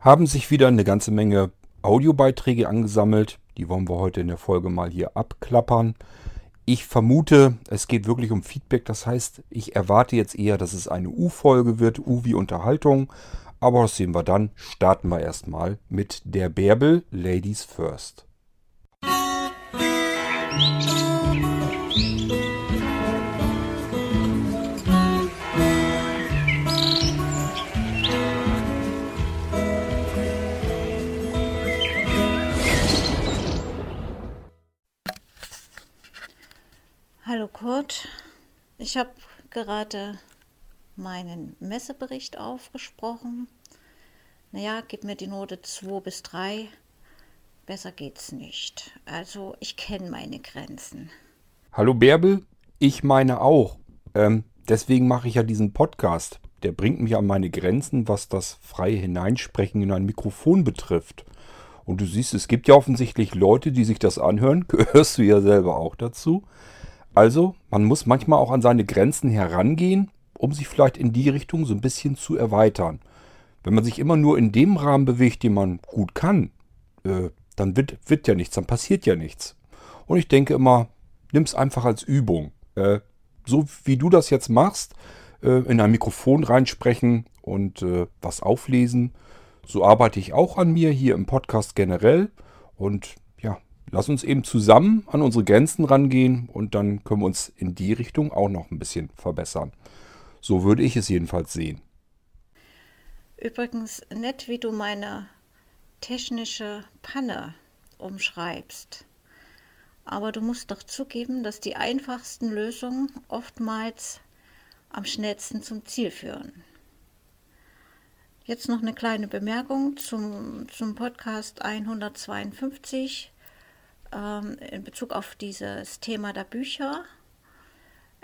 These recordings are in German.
haben sich wieder eine ganze Menge Audiobeiträge angesammelt. Die wollen wir heute in der Folge mal hier abklappern. Ich vermute, es geht wirklich um Feedback. Das heißt, ich erwarte jetzt eher, dass es eine U-Folge wird, U wie Unterhaltung. Aber das sehen wir dann. Starten wir erstmal mit der Bärbel Ladies First. Musik Kurt, ich habe gerade meinen Messebericht aufgesprochen. Naja, gib mir die Note 2 bis 3. Besser geht's nicht. Also ich kenne meine Grenzen. Hallo Bärbel, ich meine auch. Ähm, deswegen mache ich ja diesen Podcast. Der bringt mich an meine Grenzen, was das freie Hineinsprechen in ein Mikrofon betrifft. Und du siehst, es gibt ja offensichtlich Leute, die sich das anhören. Gehörst du ja selber auch dazu. Also, man muss manchmal auch an seine Grenzen herangehen, um sich vielleicht in die Richtung so ein bisschen zu erweitern. Wenn man sich immer nur in dem Rahmen bewegt, den man gut kann, äh, dann wird, wird ja nichts, dann passiert ja nichts. Und ich denke immer, nimm es einfach als Übung. Äh, so wie du das jetzt machst, äh, in ein Mikrofon reinsprechen und äh, was auflesen, so arbeite ich auch an mir hier im Podcast generell. Und lass uns eben zusammen an unsere Grenzen rangehen und dann können wir uns in die Richtung auch noch ein bisschen verbessern. So würde ich es jedenfalls sehen. Übrigens nett, wie du meine technische Panne umschreibst. Aber du musst doch zugeben, dass die einfachsten Lösungen oftmals am schnellsten zum Ziel führen. Jetzt noch eine kleine Bemerkung zum, zum Podcast 152 ähm, in Bezug auf dieses Thema der Bücher.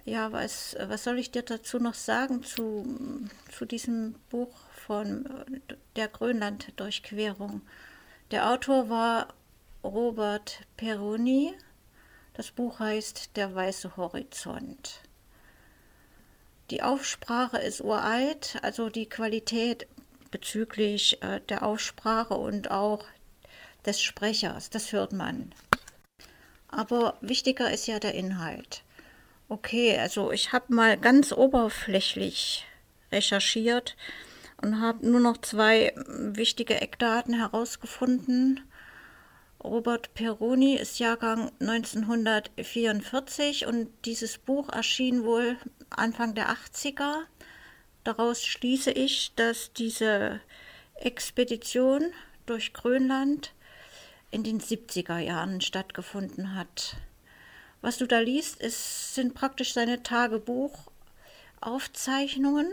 Ja, was, was soll ich dir dazu noch sagen zu, zu diesem Buch von der Grönland-Durchquerung? Der Autor war Robert Peroni. Das Buch heißt Der weiße Horizont. Die Aufsprache ist uralt, also die Qualität bezüglich äh, der Aussprache und auch des Sprechers, das hört man. Aber wichtiger ist ja der Inhalt. Okay, also ich habe mal ganz oberflächlich recherchiert und habe nur noch zwei wichtige Eckdaten herausgefunden. Robert Peroni ist Jahrgang 1944 und dieses Buch erschien wohl Anfang der 80er. Daraus schließe ich, dass diese Expedition durch Grönland in den 70er Jahren stattgefunden hat. Was du da liest, ist, sind praktisch seine Tagebuchaufzeichnungen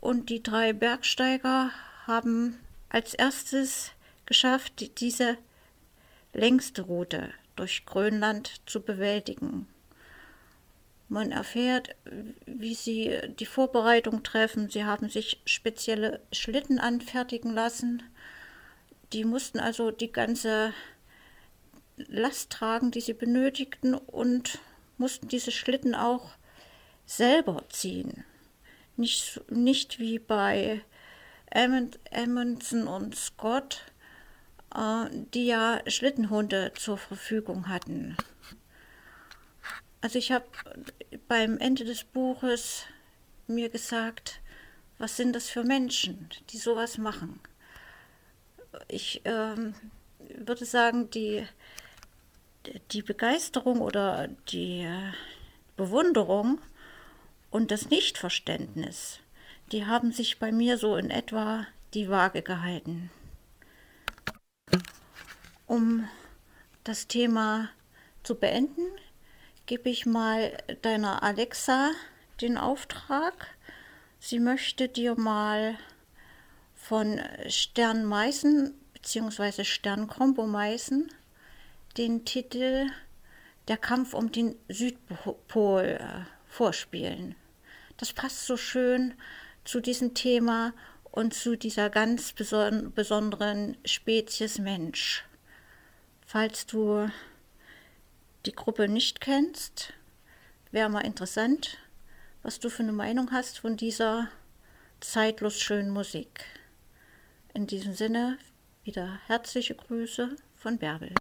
und die drei Bergsteiger haben als erstes geschafft, diese längste Route durch Grönland zu bewältigen. Man erfährt, wie sie die Vorbereitung treffen. Sie haben sich spezielle Schlitten anfertigen lassen die mussten also die ganze Last tragen, die sie benötigten und mussten diese Schlitten auch selber ziehen. Nicht, nicht wie bei Amundsen und Scott, äh, die ja Schlittenhunde zur Verfügung hatten. Also ich habe beim Ende des Buches mir gesagt, was sind das für Menschen, die sowas machen? Ich ähm, würde sagen, die, die Begeisterung oder die Bewunderung und das Nichtverständnis, die haben sich bei mir so in etwa die Waage gehalten. Um das Thema zu beenden, gebe ich mal deiner Alexa den Auftrag. Sie möchte dir mal von Stern Meißen bzw. Stern Meißen den Titel Der Kampf um den Südpol äh, vorspielen. Das passt so schön zu diesem Thema und zu dieser ganz beson besonderen Spezies Mensch. Falls du die Gruppe nicht kennst, wäre mal interessant, was du für eine Meinung hast von dieser zeitlos schönen Musik. In diesem Sinne wieder herzliche Grüße von Bärbel.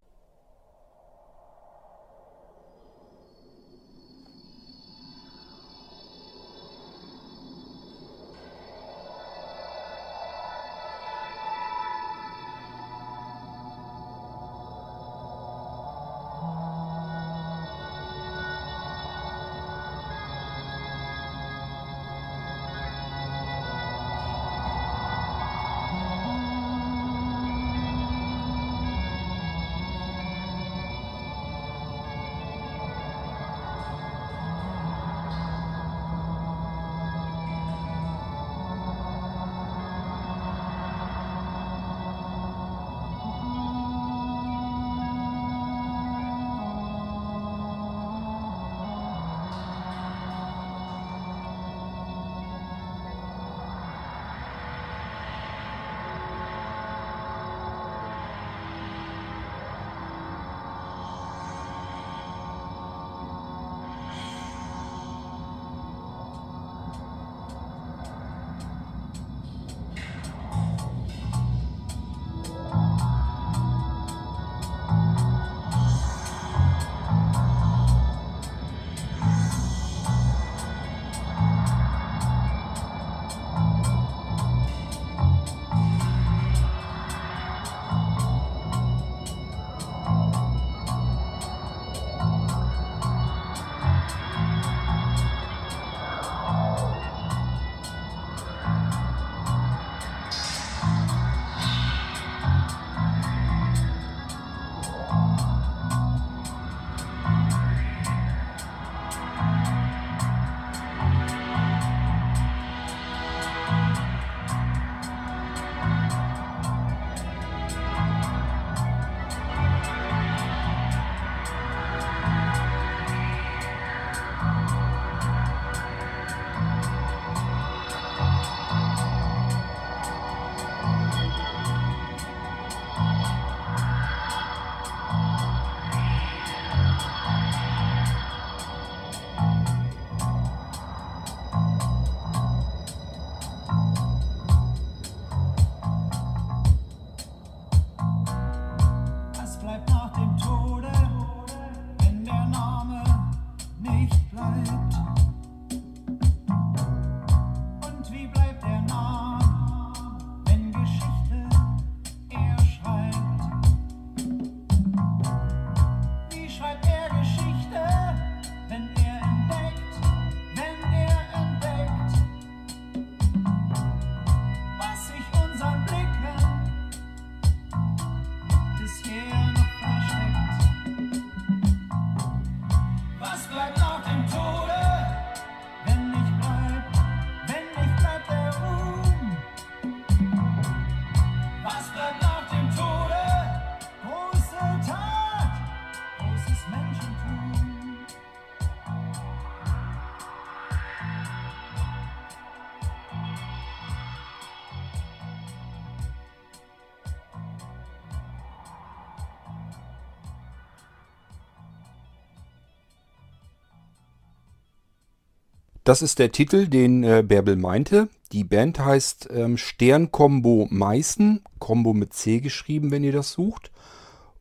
Das ist der Titel, den äh, Bärbel meinte. Die Band heißt ähm, Sternkombo Meißen, Kombo mit C geschrieben, wenn ihr das sucht.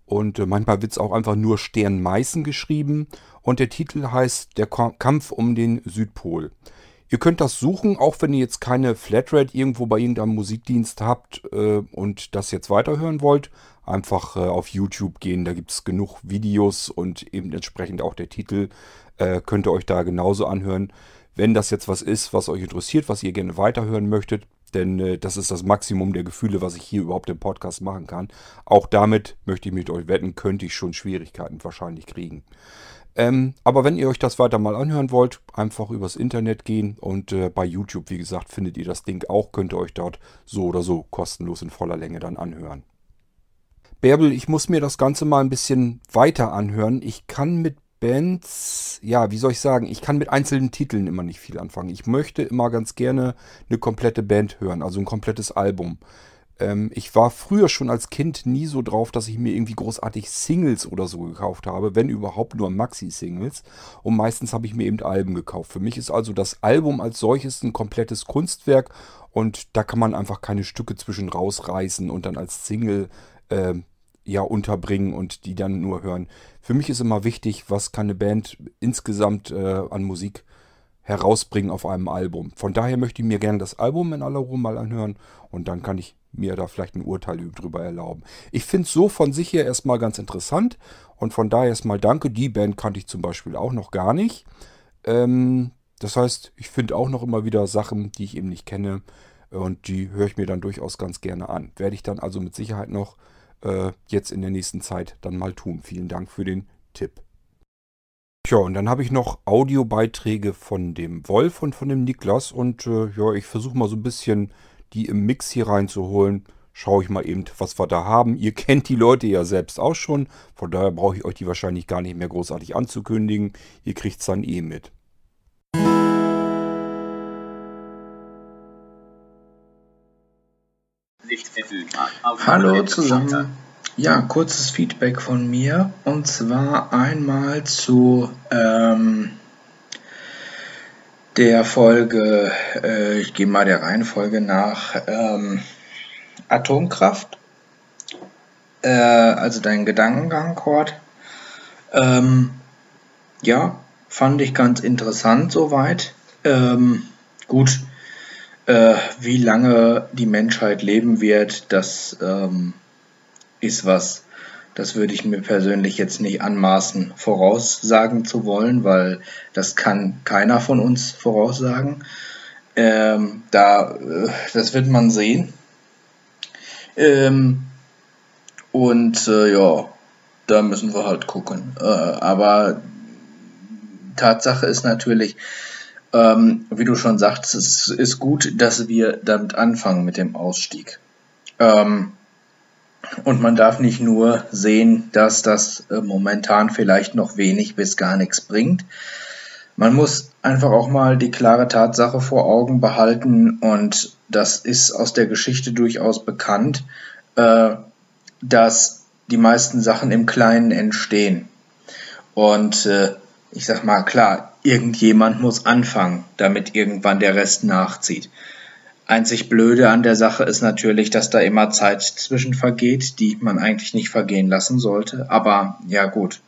Und äh, manchmal wird es auch einfach nur Stern Meißen geschrieben. Und der Titel heißt Der Kampf um den Südpol. Ihr könnt das suchen, auch wenn ihr jetzt keine Flatrate irgendwo bei irgendeinem Musikdienst habt äh, und das jetzt weiterhören wollt. Einfach äh, auf YouTube gehen, da gibt es genug Videos und eben entsprechend auch der Titel. Äh, könnt ihr euch da genauso anhören wenn das jetzt was ist, was euch interessiert, was ihr gerne weiterhören möchtet. Denn äh, das ist das Maximum der Gefühle, was ich hier überhaupt im Podcast machen kann. Auch damit möchte ich mit euch wetten, könnte ich schon Schwierigkeiten wahrscheinlich kriegen. Ähm, aber wenn ihr euch das weiter mal anhören wollt, einfach übers Internet gehen und äh, bei YouTube, wie gesagt, findet ihr das Ding auch, könnt ihr euch dort so oder so kostenlos in voller Länge dann anhören. Bärbel, ich muss mir das Ganze mal ein bisschen weiter anhören. Ich kann mit Bands, ja, wie soll ich sagen, ich kann mit einzelnen Titeln immer nicht viel anfangen. Ich möchte immer ganz gerne eine komplette Band hören, also ein komplettes Album. Ähm, ich war früher schon als Kind nie so drauf, dass ich mir irgendwie großartig Singles oder so gekauft habe, wenn überhaupt nur Maxi-Singles. Und meistens habe ich mir eben Alben gekauft. Für mich ist also das Album als solches ein komplettes Kunstwerk und da kann man einfach keine Stücke zwischen rausreißen und dann als Single äh, ja unterbringen und die dann nur hören. Für mich ist immer wichtig, was kann eine Band insgesamt äh, an Musik herausbringen auf einem Album. Von daher möchte ich mir gerne das Album in aller Ruhe mal anhören und dann kann ich mir da vielleicht ein Urteil drüber erlauben. Ich finde es so von sich her erstmal ganz interessant und von daher erstmal danke. Die Band kannte ich zum Beispiel auch noch gar nicht. Ähm, das heißt, ich finde auch noch immer wieder Sachen, die ich eben nicht kenne und die höre ich mir dann durchaus ganz gerne an. Werde ich dann also mit Sicherheit noch äh, jetzt in der nächsten Zeit dann mal tun. Vielen Dank für den Tipp. Tja, und dann habe ich noch Audiobeiträge von dem Wolf und von dem Niklas und äh, ja, ich versuche mal so ein bisschen die im Mix hier reinzuholen. Schaue ich mal eben, was wir da haben. Ihr kennt die Leute ja selbst auch schon, von daher brauche ich euch die wahrscheinlich gar nicht mehr großartig anzukündigen. Ihr kriegt es dann eh mit. Hallo zusammen. Ja, kurzes Feedback von mir und zwar einmal zu ähm, der Folge, äh, ich gehe mal der Reihenfolge nach, ähm, Atomkraft. Äh, also dein Gedankengang, Kurt. Ähm, ja, fand ich ganz interessant soweit. Ähm, gut, äh, wie lange die Menschheit leben wird, das ähm, ist was, das würde ich mir persönlich jetzt nicht anmaßen, voraussagen zu wollen, weil das kann keiner von uns voraussagen. Ähm, da, äh, das wird man sehen. Ähm, und äh, ja, da müssen wir halt gucken. Äh, aber Tatsache ist natürlich, ähm, wie du schon sagst, es ist gut, dass wir damit anfangen mit dem Ausstieg. Ähm, und man darf nicht nur sehen, dass das äh, momentan vielleicht noch wenig bis gar nichts bringt. Man muss einfach auch mal die klare Tatsache vor Augen behalten und das ist aus der Geschichte durchaus bekannt, äh, dass die meisten Sachen im Kleinen entstehen. Und äh, ich sag mal, klar, irgendjemand muss anfangen, damit irgendwann der Rest nachzieht. Einzig Blöde an der Sache ist natürlich, dass da immer Zeit zwischen vergeht, die man eigentlich nicht vergehen lassen sollte. Aber ja gut,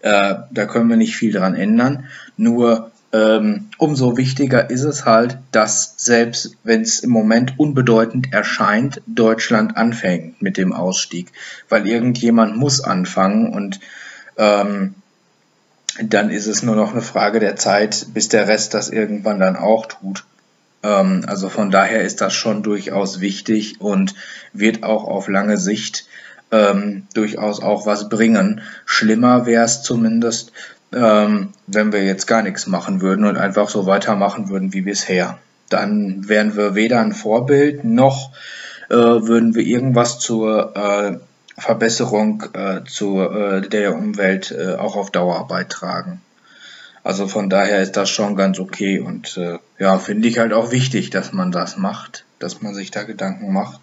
äh, da können wir nicht viel dran ändern. Nur ähm, umso wichtiger ist es halt, dass selbst wenn es im Moment unbedeutend erscheint, Deutschland anfängt mit dem Ausstieg. Weil irgendjemand muss anfangen und ähm, dann ist es nur noch eine Frage der Zeit, bis der Rest das irgendwann dann auch tut. Ähm, also von daher ist das schon durchaus wichtig und wird auch auf lange Sicht ähm, durchaus auch was bringen. Schlimmer wäre es zumindest, ähm, wenn wir jetzt gar nichts machen würden und einfach so weitermachen würden wie bisher. Dann wären wir weder ein Vorbild noch äh, würden wir irgendwas zur äh, Verbesserung äh, zu, äh, der Umwelt äh, auch auf Dauer beitragen. Also von daher ist das schon ganz okay und äh, ja, finde ich halt auch wichtig, dass man das macht, dass man sich da Gedanken macht.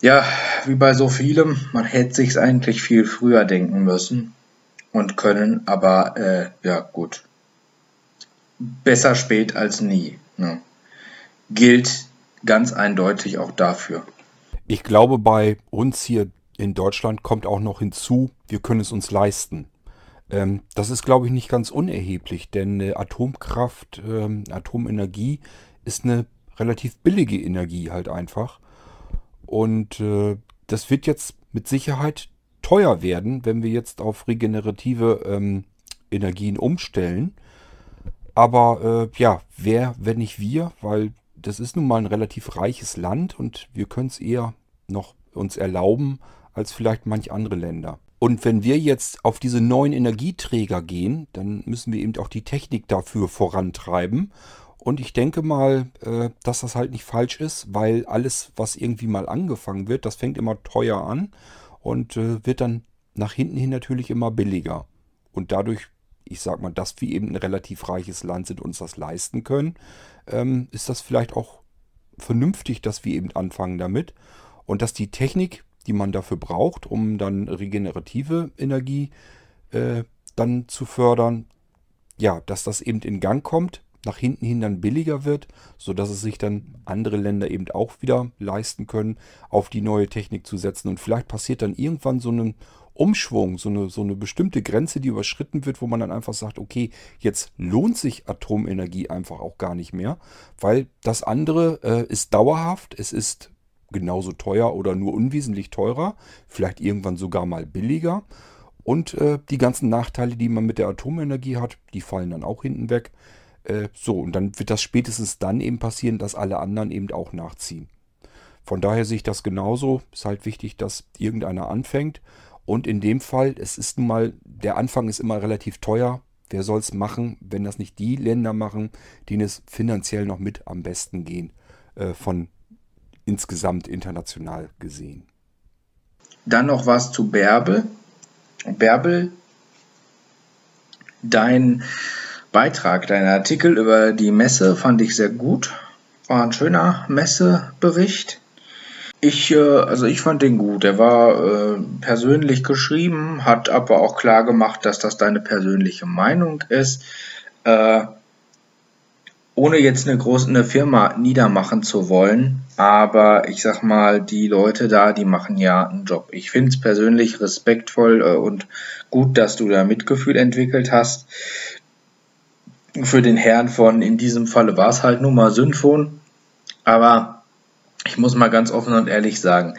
Ja, wie bei so vielem, man hätte sich's eigentlich viel früher denken müssen und können, aber äh, ja gut. Besser spät als nie. Ne? Gilt ganz eindeutig auch dafür. Ich glaube, bei uns hier in Deutschland kommt auch noch hinzu, wir können es uns leisten. Ähm, das ist, glaube ich, nicht ganz unerheblich, denn äh, Atomkraft, ähm, Atomenergie ist eine relativ billige Energie halt einfach. Und äh, das wird jetzt mit Sicherheit teuer werden, wenn wir jetzt auf regenerative ähm, Energien umstellen. Aber äh, ja, wer, wenn nicht wir, weil das ist nun mal ein relativ reiches Land und wir können es eher noch uns erlauben als vielleicht manch andere Länder. Und wenn wir jetzt auf diese neuen Energieträger gehen, dann müssen wir eben auch die Technik dafür vorantreiben. Und ich denke mal, äh, dass das halt nicht falsch ist, weil alles, was irgendwie mal angefangen wird, das fängt immer teuer an und äh, wird dann nach hinten hin natürlich immer billiger. Und dadurch, ich sag mal, dass wir eben ein relativ reiches Land sind, uns das leisten können, ähm, ist das vielleicht auch vernünftig, dass wir eben anfangen damit und dass die Technik, die man dafür braucht, um dann regenerative Energie äh, dann zu fördern, ja, dass das eben in Gang kommt, nach hinten hin dann billiger wird, sodass es sich dann andere Länder eben auch wieder leisten können, auf die neue Technik zu setzen. Und vielleicht passiert dann irgendwann so ein Umschwung, so eine, so eine bestimmte Grenze, die überschritten wird, wo man dann einfach sagt, okay, jetzt lohnt sich Atomenergie einfach auch gar nicht mehr, weil das andere äh, ist dauerhaft, es ist genauso teuer oder nur unwesentlich teurer, vielleicht irgendwann sogar mal billiger. Und äh, die ganzen Nachteile, die man mit der Atomenergie hat, die fallen dann auch hinten weg. Äh, so, und dann wird das spätestens dann eben passieren, dass alle anderen eben auch nachziehen. Von daher sehe ich das genauso. Ist halt wichtig, dass irgendeiner anfängt. Und in dem Fall, es ist nun mal, der Anfang ist immer relativ teuer. Wer soll es machen, wenn das nicht die Länder machen, denen es finanziell noch mit am besten gehen, äh, von insgesamt international gesehen. Dann noch was zu Bärbel. Bärbel, dein Beitrag, dein Artikel über die Messe fand ich sehr gut. War ein schöner Messebericht. Ich, äh, also ich fand den gut. Er war äh, persönlich geschrieben, hat aber auch klar gemacht, dass das deine persönliche Meinung ist. Äh, ohne jetzt eine große eine Firma niedermachen zu wollen, aber ich sag mal, die Leute da, die machen ja einen Job. Ich finde es persönlich respektvoll äh, und gut, dass du da Mitgefühl entwickelt hast. Für den Herrn von, in diesem Falle war es halt nur mal Synfon, aber ich muss mal ganz offen und ehrlich sagen,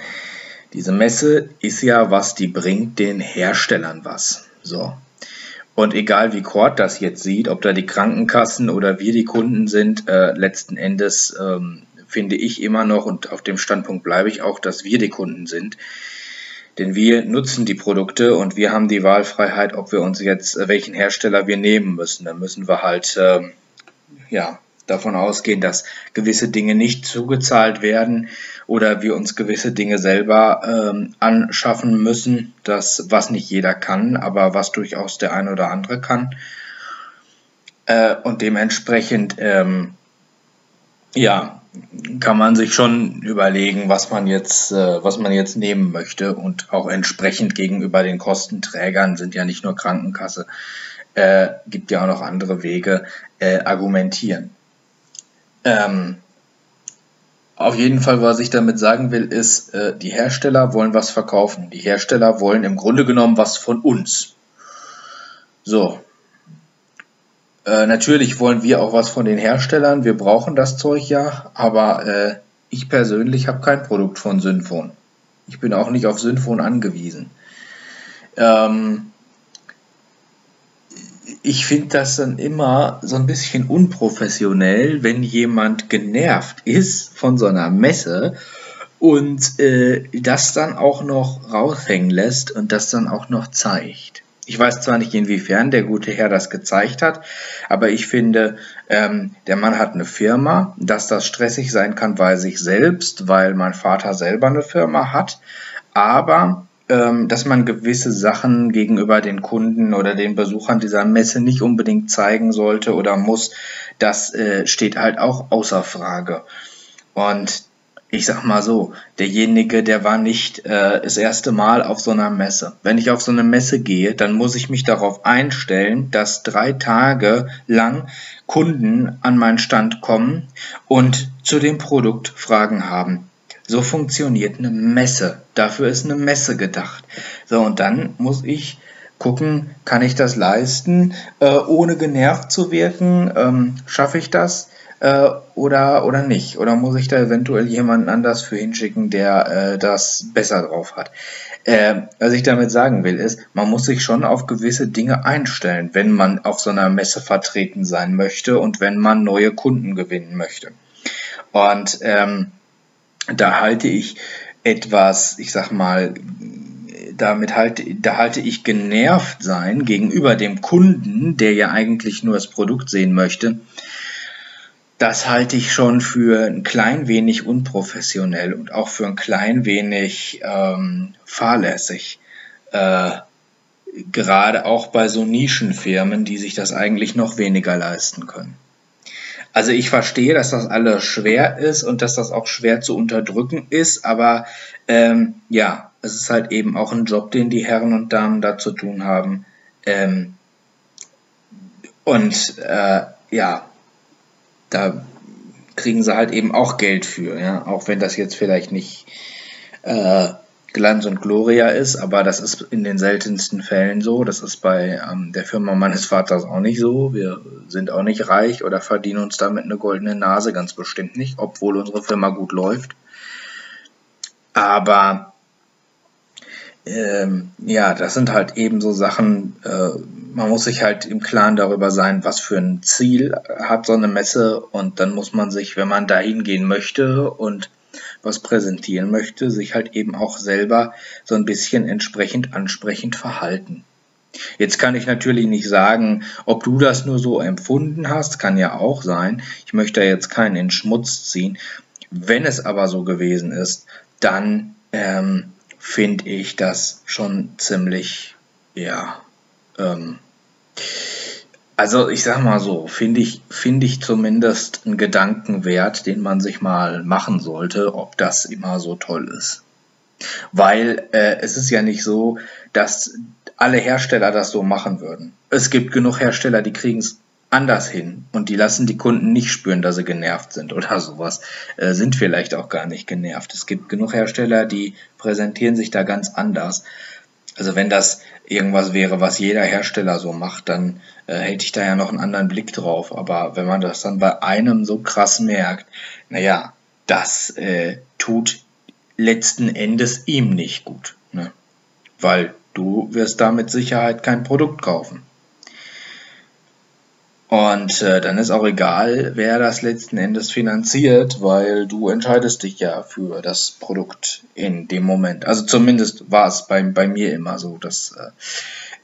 diese Messe ist ja, was die bringt, den Herstellern was. So. Und egal wie Cord das jetzt sieht, ob da die Krankenkassen oder wir die Kunden sind, äh, letzten Endes ähm, finde ich immer noch und auf dem Standpunkt bleibe ich auch, dass wir die Kunden sind. Denn wir nutzen die Produkte und wir haben die Wahlfreiheit, ob wir uns jetzt äh, welchen Hersteller wir nehmen müssen. Dann müssen wir halt äh, ja davon ausgehen, dass gewisse Dinge nicht zugezahlt werden oder wir uns gewisse Dinge selber ähm, anschaffen müssen, das was nicht jeder kann, aber was durchaus der eine oder andere kann. Äh, und dementsprechend ähm, ja, kann man sich schon überlegen, was man jetzt, äh, was man jetzt nehmen möchte und auch entsprechend gegenüber den Kostenträgern sind ja nicht nur Krankenkasse, äh, gibt ja auch noch andere Wege, äh, argumentieren. Ähm, auf jeden Fall, was ich damit sagen will, ist, äh, die Hersteller wollen was verkaufen. Die Hersteller wollen im Grunde genommen was von uns. So. Äh, natürlich wollen wir auch was von den Herstellern. Wir brauchen das Zeug ja, aber äh, ich persönlich habe kein Produkt von Synfon. Ich bin auch nicht auf Synfon angewiesen. Ähm, ich finde das dann immer so ein bisschen unprofessionell, wenn jemand genervt ist von so einer Messe und äh, das dann auch noch raushängen lässt und das dann auch noch zeigt. Ich weiß zwar nicht, inwiefern der gute Herr das gezeigt hat, aber ich finde, ähm, der Mann hat eine Firma, dass das stressig sein kann bei sich selbst, weil mein Vater selber eine Firma hat, aber dass man gewisse Sachen gegenüber den Kunden oder den Besuchern dieser Messe nicht unbedingt zeigen sollte oder muss, das äh, steht halt auch außer Frage. Und ich sag mal so, derjenige, der war nicht äh, das erste Mal auf so einer Messe. Wenn ich auf so eine Messe gehe, dann muss ich mich darauf einstellen, dass drei Tage lang Kunden an meinen Stand kommen und zu dem Produkt Fragen haben. So funktioniert eine Messe. Dafür ist eine Messe gedacht. So, und dann muss ich gucken, kann ich das leisten, äh, ohne genervt zu wirken? Ähm, Schaffe ich das? Äh, oder, oder nicht? Oder muss ich da eventuell jemanden anders für hinschicken, der äh, das besser drauf hat? Äh, was ich damit sagen will, ist, man muss sich schon auf gewisse Dinge einstellen, wenn man auf so einer Messe vertreten sein möchte und wenn man neue Kunden gewinnen möchte. Und ähm, da halte ich etwas, ich sag mal, damit halte, da halte ich genervt sein gegenüber dem Kunden, der ja eigentlich nur das Produkt sehen möchte. Das halte ich schon für ein klein wenig unprofessionell und auch für ein klein wenig ähm, fahrlässig. Äh, gerade auch bei so Nischenfirmen, die sich das eigentlich noch weniger leisten können. Also ich verstehe, dass das alles schwer ist und dass das auch schwer zu unterdrücken ist, aber ähm, ja, es ist halt eben auch ein Job, den die Herren und Damen da zu tun haben. Ähm, und äh, ja, da kriegen sie halt eben auch Geld für, ja, auch wenn das jetzt vielleicht nicht äh, Glanz und Gloria ist, aber das ist in den seltensten Fällen so. Das ist bei ähm, der Firma meines Vaters auch nicht so. Wir sind auch nicht reich oder verdienen uns damit eine goldene Nase, ganz bestimmt nicht, obwohl unsere Firma gut läuft. Aber ähm, ja, das sind halt eben so Sachen, äh, man muss sich halt im Klaren darüber sein, was für ein Ziel hat so eine Messe und dann muss man sich, wenn man da hingehen möchte und was präsentieren möchte, sich halt eben auch selber so ein bisschen entsprechend ansprechend verhalten. Jetzt kann ich natürlich nicht sagen, ob du das nur so empfunden hast, kann ja auch sein. Ich möchte jetzt keinen in Schmutz ziehen. Wenn es aber so gewesen ist, dann ähm, finde ich das schon ziemlich, ja, ähm, also ich sag mal so, finde ich, finde ich zumindest einen Gedanken wert, den man sich mal machen sollte, ob das immer so toll ist. Weil äh, es ist ja nicht so, dass alle Hersteller das so machen würden. Es gibt genug Hersteller, die kriegen es anders hin und die lassen die Kunden nicht spüren, dass sie genervt sind oder sowas, äh, sind vielleicht auch gar nicht genervt. Es gibt genug Hersteller, die präsentieren sich da ganz anders. Also wenn das irgendwas wäre, was jeder Hersteller so macht, dann äh, hätte ich da ja noch einen anderen Blick drauf. Aber wenn man das dann bei einem so krass merkt, naja, das äh, tut letzten Endes ihm nicht gut. Ne? Weil du wirst da mit Sicherheit kein Produkt kaufen. Und äh, dann ist auch egal, wer das letzten Endes finanziert, weil du entscheidest dich ja für das Produkt in dem Moment. Also zumindest war es bei, bei mir immer so, dass äh,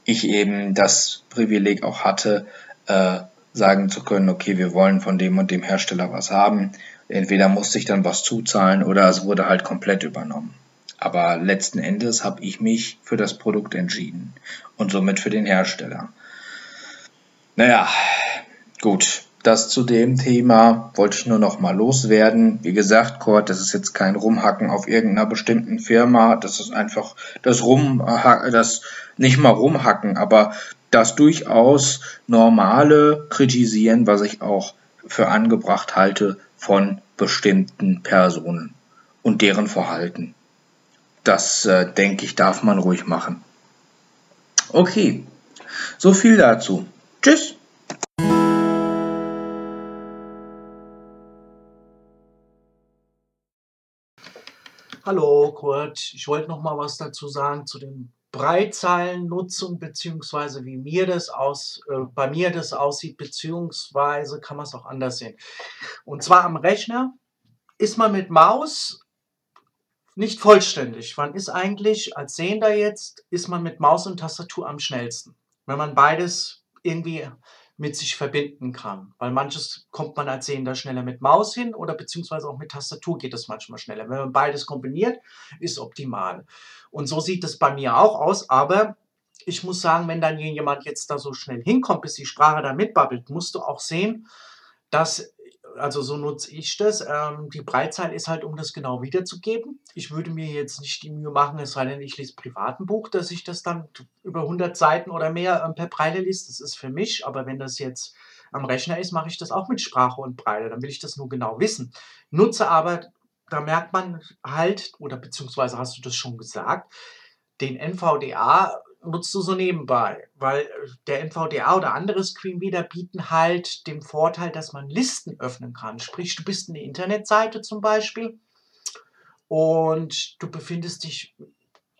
ich eben das Privileg auch hatte, äh, sagen zu können, okay, wir wollen von dem und dem Hersteller was haben. Entweder musste ich dann was zuzahlen oder es wurde halt komplett übernommen. Aber letzten Endes habe ich mich für das Produkt entschieden und somit für den Hersteller. Naja, gut. Das zu dem Thema wollte ich nur noch mal loswerden. Wie gesagt, Kurt, das ist jetzt kein Rumhacken auf irgendeiner bestimmten Firma. Das ist einfach das Rum, das nicht mal Rumhacken, aber das durchaus normale Kritisieren, was ich auch für angebracht halte von bestimmten Personen und deren Verhalten. Das äh, denke ich, darf man ruhig machen. Okay, so viel dazu. Tschüss. Hallo Kurt, ich wollte noch mal was dazu sagen zu den Breitzeilennutzung beziehungsweise wie mir das aus, äh, bei mir das aussieht beziehungsweise kann man es auch anders sehen. Und zwar am Rechner ist man mit Maus nicht vollständig. Man ist eigentlich als Sehender jetzt ist man mit Maus und Tastatur am schnellsten, wenn man beides irgendwie mit sich verbinden kann. Weil manches kommt man als Sehender schneller mit Maus hin oder beziehungsweise auch mit Tastatur geht es manchmal schneller. Wenn man beides kombiniert, ist optimal. Und so sieht es bei mir auch aus, aber ich muss sagen, wenn dann jemand jetzt da so schnell hinkommt, bis die Sprache da mitbabbelt, musst du auch sehen, dass also so nutze ich das. Ähm, die Breitzeile ist halt, um das genau wiederzugeben. Ich würde mir jetzt nicht die Mühe machen, es sei denn, ich lese privat ein Buch, dass ich das dann über 100 Seiten oder mehr ähm, per Breite liest. Das ist für mich, aber wenn das jetzt am Rechner ist, mache ich das auch mit Sprache und Breite. Dann will ich das nur genau wissen. Nutze aber, da merkt man halt, oder beziehungsweise hast du das schon gesagt, den NVDA nutzt du so nebenbei, weil äh, der NVDA oder andere Screenreader bieten halt den Vorteil, dass man Listen öffnen kann. Sprich, du bist eine Internetseite zum Beispiel und du befindest dich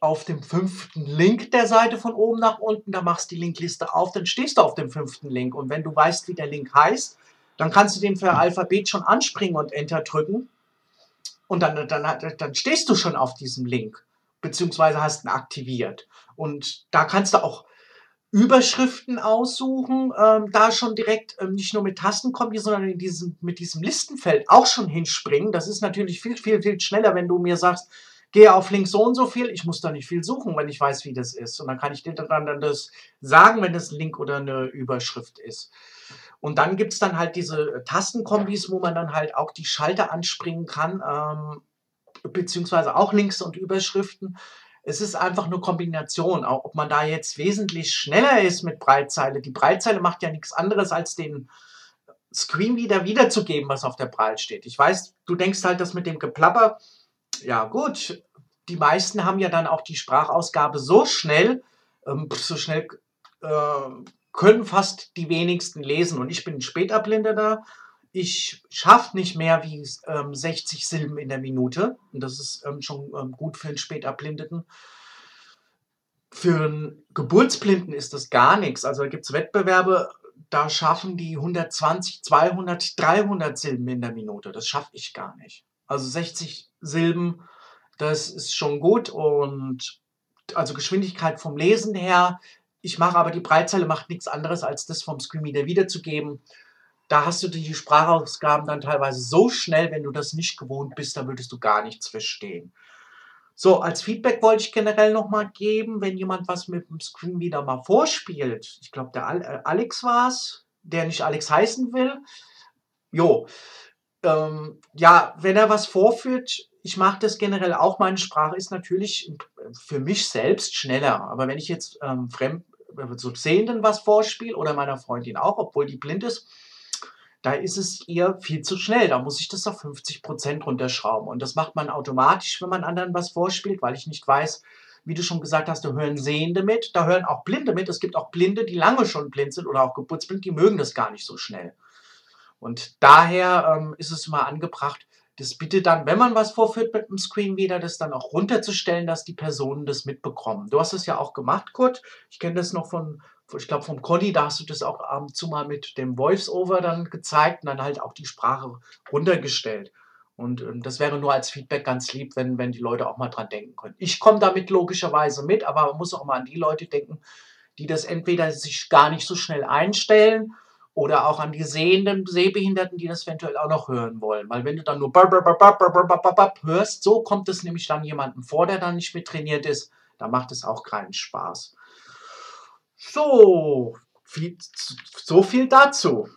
auf dem fünften Link der Seite von oben nach unten, da machst du die Linkliste auf, dann stehst du auf dem fünften Link. Und wenn du weißt, wie der Link heißt, dann kannst du den für Alphabet schon anspringen und Enter drücken. Und dann, dann, dann stehst du schon auf diesem Link beziehungsweise hast ihn aktiviert. Und da kannst du auch Überschriften aussuchen, ähm, da schon direkt ähm, nicht nur mit Tasten kombinieren, sondern in diesem, mit diesem Listenfeld auch schon hinspringen. Das ist natürlich viel, viel, viel schneller, wenn du mir sagst, gehe auf Link so und so viel. Ich muss da nicht viel suchen, wenn ich weiß, wie das ist. Und dann kann ich dir dann, dann das sagen, wenn das ein Link oder eine Überschrift ist. Und dann gibt es dann halt diese Tastenkombis, wo man dann halt auch die Schalter anspringen kann, ähm, beziehungsweise auch Links und Überschriften. Es ist einfach eine Kombination, auch ob man da jetzt wesentlich schneller ist mit Breitzeile. Die Breitzeile macht ja nichts anderes, als den Screen wieder wiederzugeben, was auf der Breit steht. Ich weiß, du denkst halt, das mit dem Geplapper, ja gut, die meisten haben ja dann auch die Sprachausgabe so schnell, ähm, so schnell äh, können fast die wenigsten lesen. Und ich bin ein Späterblindeter. Ich schaffe nicht mehr wie ähm, 60 Silben in der Minute. Und das ist ähm, schon ähm, gut für einen Späterblindeten. Für einen Geburtsblinden ist das gar nichts. Also da gibt es Wettbewerbe, da schaffen die 120, 200, 300 Silben in der Minute. Das schaffe ich gar nicht. Also 60 Silben, das ist schon gut. Und also Geschwindigkeit vom Lesen her ich mache aber die Breitzeile macht nichts anderes, als das vom Screenreader wiederzugeben. Da hast du die Sprachausgaben dann teilweise so schnell, wenn du das nicht gewohnt bist, da würdest du gar nichts verstehen. So, als Feedback wollte ich generell nochmal geben, wenn jemand was mit dem Screenreader mal vorspielt. Ich glaube, der äh, Alex war es, der nicht Alex heißen will. Jo. Ähm, ja, wenn er was vorführt, ich mache das generell auch. Meine Sprache ist natürlich für mich selbst schneller. Aber wenn ich jetzt ähm, fremd, so Sehenden was vorspiele oder meiner Freundin auch, obwohl die blind ist, da ist es ihr viel zu schnell. Da muss ich das auf 50 Prozent runterschrauben. Und das macht man automatisch, wenn man anderen was vorspielt, weil ich nicht weiß, wie du schon gesagt hast, da hören Sehende mit, da hören auch Blinde mit. Es gibt auch Blinde, die lange schon blind sind oder auch geburtsblind, die mögen das gar nicht so schnell. Und daher ähm, ist es immer angebracht, das bitte dann, wenn man was vorführt mit dem Screenreader, das dann auch runterzustellen, dass die Personen das mitbekommen. Du hast es ja auch gemacht, Kurt. Ich kenne das noch von, ich glaube vom Conny, da hast du das auch ab und zu mal mit dem Voice-Over dann gezeigt und dann halt auch die Sprache runtergestellt. Und ähm, das wäre nur als Feedback ganz lieb, wenn, wenn die Leute auch mal dran denken können. Ich komme damit logischerweise mit, aber man muss auch mal an die Leute denken, die das entweder sich gar nicht so schnell einstellen oder auch an die sehenden Sehbehinderten, die das eventuell auch noch hören wollen. Weil wenn du dann nur hörst, so kommt es nämlich dann jemandem vor, der dann nicht mit trainiert ist, da macht es auch keinen Spaß. So, viel, so viel dazu.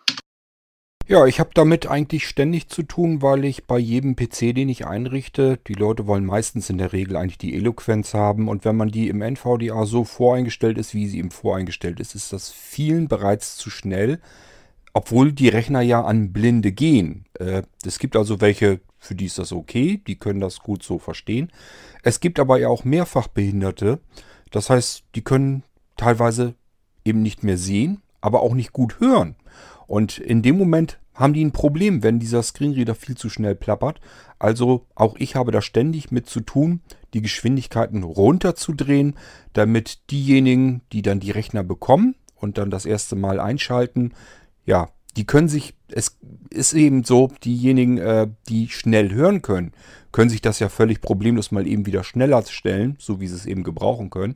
Ja, ich habe damit eigentlich ständig zu tun, weil ich bei jedem PC, den ich einrichte, die Leute wollen meistens in der Regel eigentlich die Eloquenz haben und wenn man die im NVDA so voreingestellt ist, wie sie eben voreingestellt ist, ist das vielen bereits zu schnell, obwohl die Rechner ja an Blinde gehen. Äh, es gibt also welche, für die ist das okay, die können das gut so verstehen. Es gibt aber ja auch Mehrfachbehinderte, das heißt, die können teilweise eben nicht mehr sehen, aber auch nicht gut hören. Und in dem Moment haben die ein Problem, wenn dieser Screenreader viel zu schnell plappert. Also auch ich habe da ständig mit zu tun, die Geschwindigkeiten runterzudrehen, damit diejenigen, die dann die Rechner bekommen und dann das erste Mal einschalten, ja, die können sich, es ist eben so, diejenigen, äh, die schnell hören können, können sich das ja völlig problemlos mal eben wieder schneller stellen, so wie sie es eben gebrauchen können.